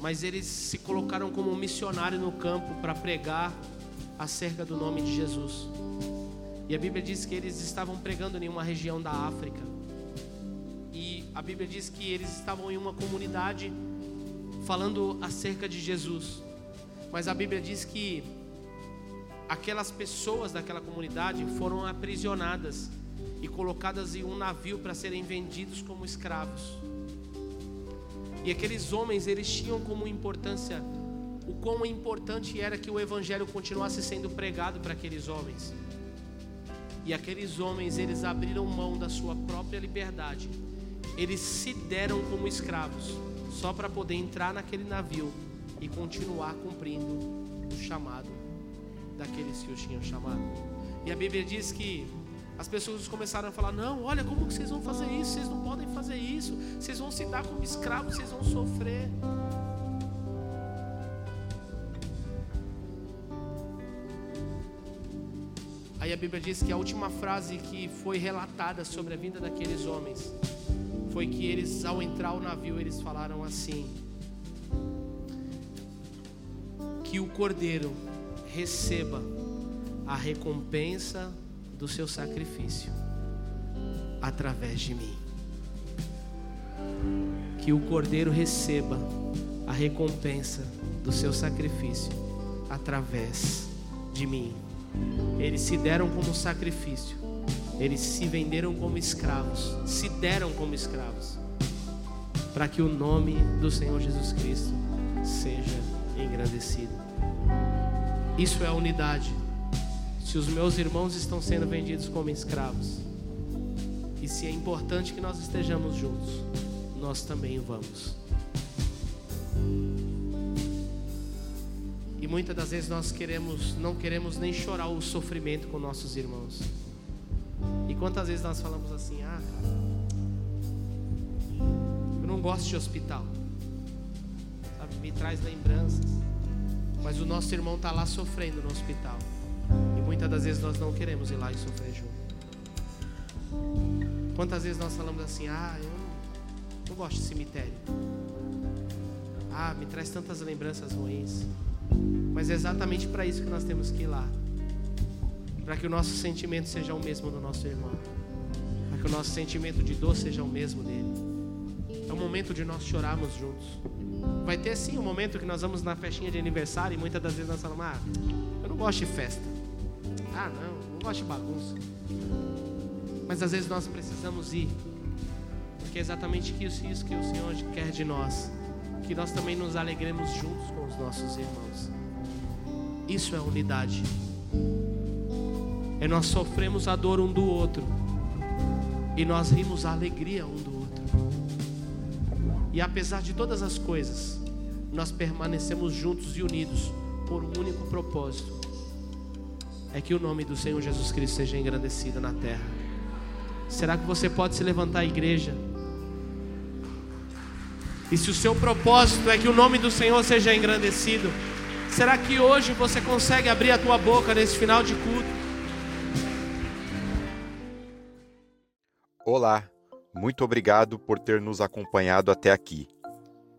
mas eles se colocaram como missionário no campo para pregar acerca do nome de Jesus. E a Bíblia diz que eles estavam pregando em uma região da África. E a Bíblia diz que eles estavam em uma comunidade falando acerca de Jesus. Mas a Bíblia diz que aquelas pessoas daquela comunidade foram aprisionadas e colocadas em um navio para serem vendidos como escravos. E aqueles homens, eles tinham como importância o quão importante era que o evangelho continuasse sendo pregado para aqueles homens. E aqueles homens, eles abriram mão da sua própria liberdade. Eles se deram como escravos, só para poder entrar naquele navio e continuar cumprindo o chamado daqueles que os tinham chamado. E a Bíblia diz que as pessoas começaram a falar: Não, olha, como que vocês vão fazer isso? Vocês não podem fazer isso. Vocês vão se dar como escravos, vocês vão sofrer. Aí a Bíblia diz que a última frase que foi relatada sobre a vinda daqueles homens foi que eles, ao entrar ao navio, eles falaram assim: que o cordeiro receba a recompensa do seu sacrifício através de mim. Que o cordeiro receba a recompensa do seu sacrifício através de mim. Eles se deram como sacrifício, eles se venderam como escravos, se deram como escravos, para que o nome do Senhor Jesus Cristo seja engrandecido. Isso é a unidade. Se os meus irmãos estão sendo vendidos como escravos, e se é importante que nós estejamos juntos, nós também vamos. E muitas das vezes nós queremos, não queremos nem chorar o sofrimento com nossos irmãos. E quantas vezes nós falamos assim, ah, cara, eu não gosto de hospital me traz lembranças. Mas o nosso irmão está lá sofrendo no hospital. Muitas das vezes nós não queremos ir lá e sofrer junto. Quantas vezes nós falamos assim: ah, eu não, gosto de cemitério. Ah, me traz tantas lembranças ruins. Mas é exatamente para isso que nós temos que ir lá para que o nosso sentimento seja o mesmo do nosso irmão, para que o nosso sentimento de dor seja o mesmo dele. É o momento de nós chorarmos juntos. Vai ter sim um momento que nós vamos na festinha de aniversário e muitas das vezes nós falamos: Ah, eu não gosto de festa. Ah, não, não gosto de bagunça. Mas às vezes nós precisamos ir, porque é exatamente isso, que o Senhor quer de nós. Que nós também nos alegremos juntos com os nossos irmãos. Isso é unidade. é nós sofremos a dor um do outro e nós rimos a alegria um do outro. E apesar de todas as coisas, nós permanecemos juntos e unidos por um único propósito: é que o nome do Senhor Jesus Cristo seja engrandecido na terra. Será que você pode se levantar, igreja? E se o seu propósito é que o nome do Senhor seja engrandecido, será que hoje você consegue abrir a tua boca nesse final de culto? Olá, muito obrigado por ter nos acompanhado até aqui.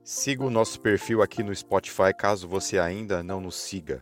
Siga o nosso perfil aqui no Spotify caso você ainda não nos siga.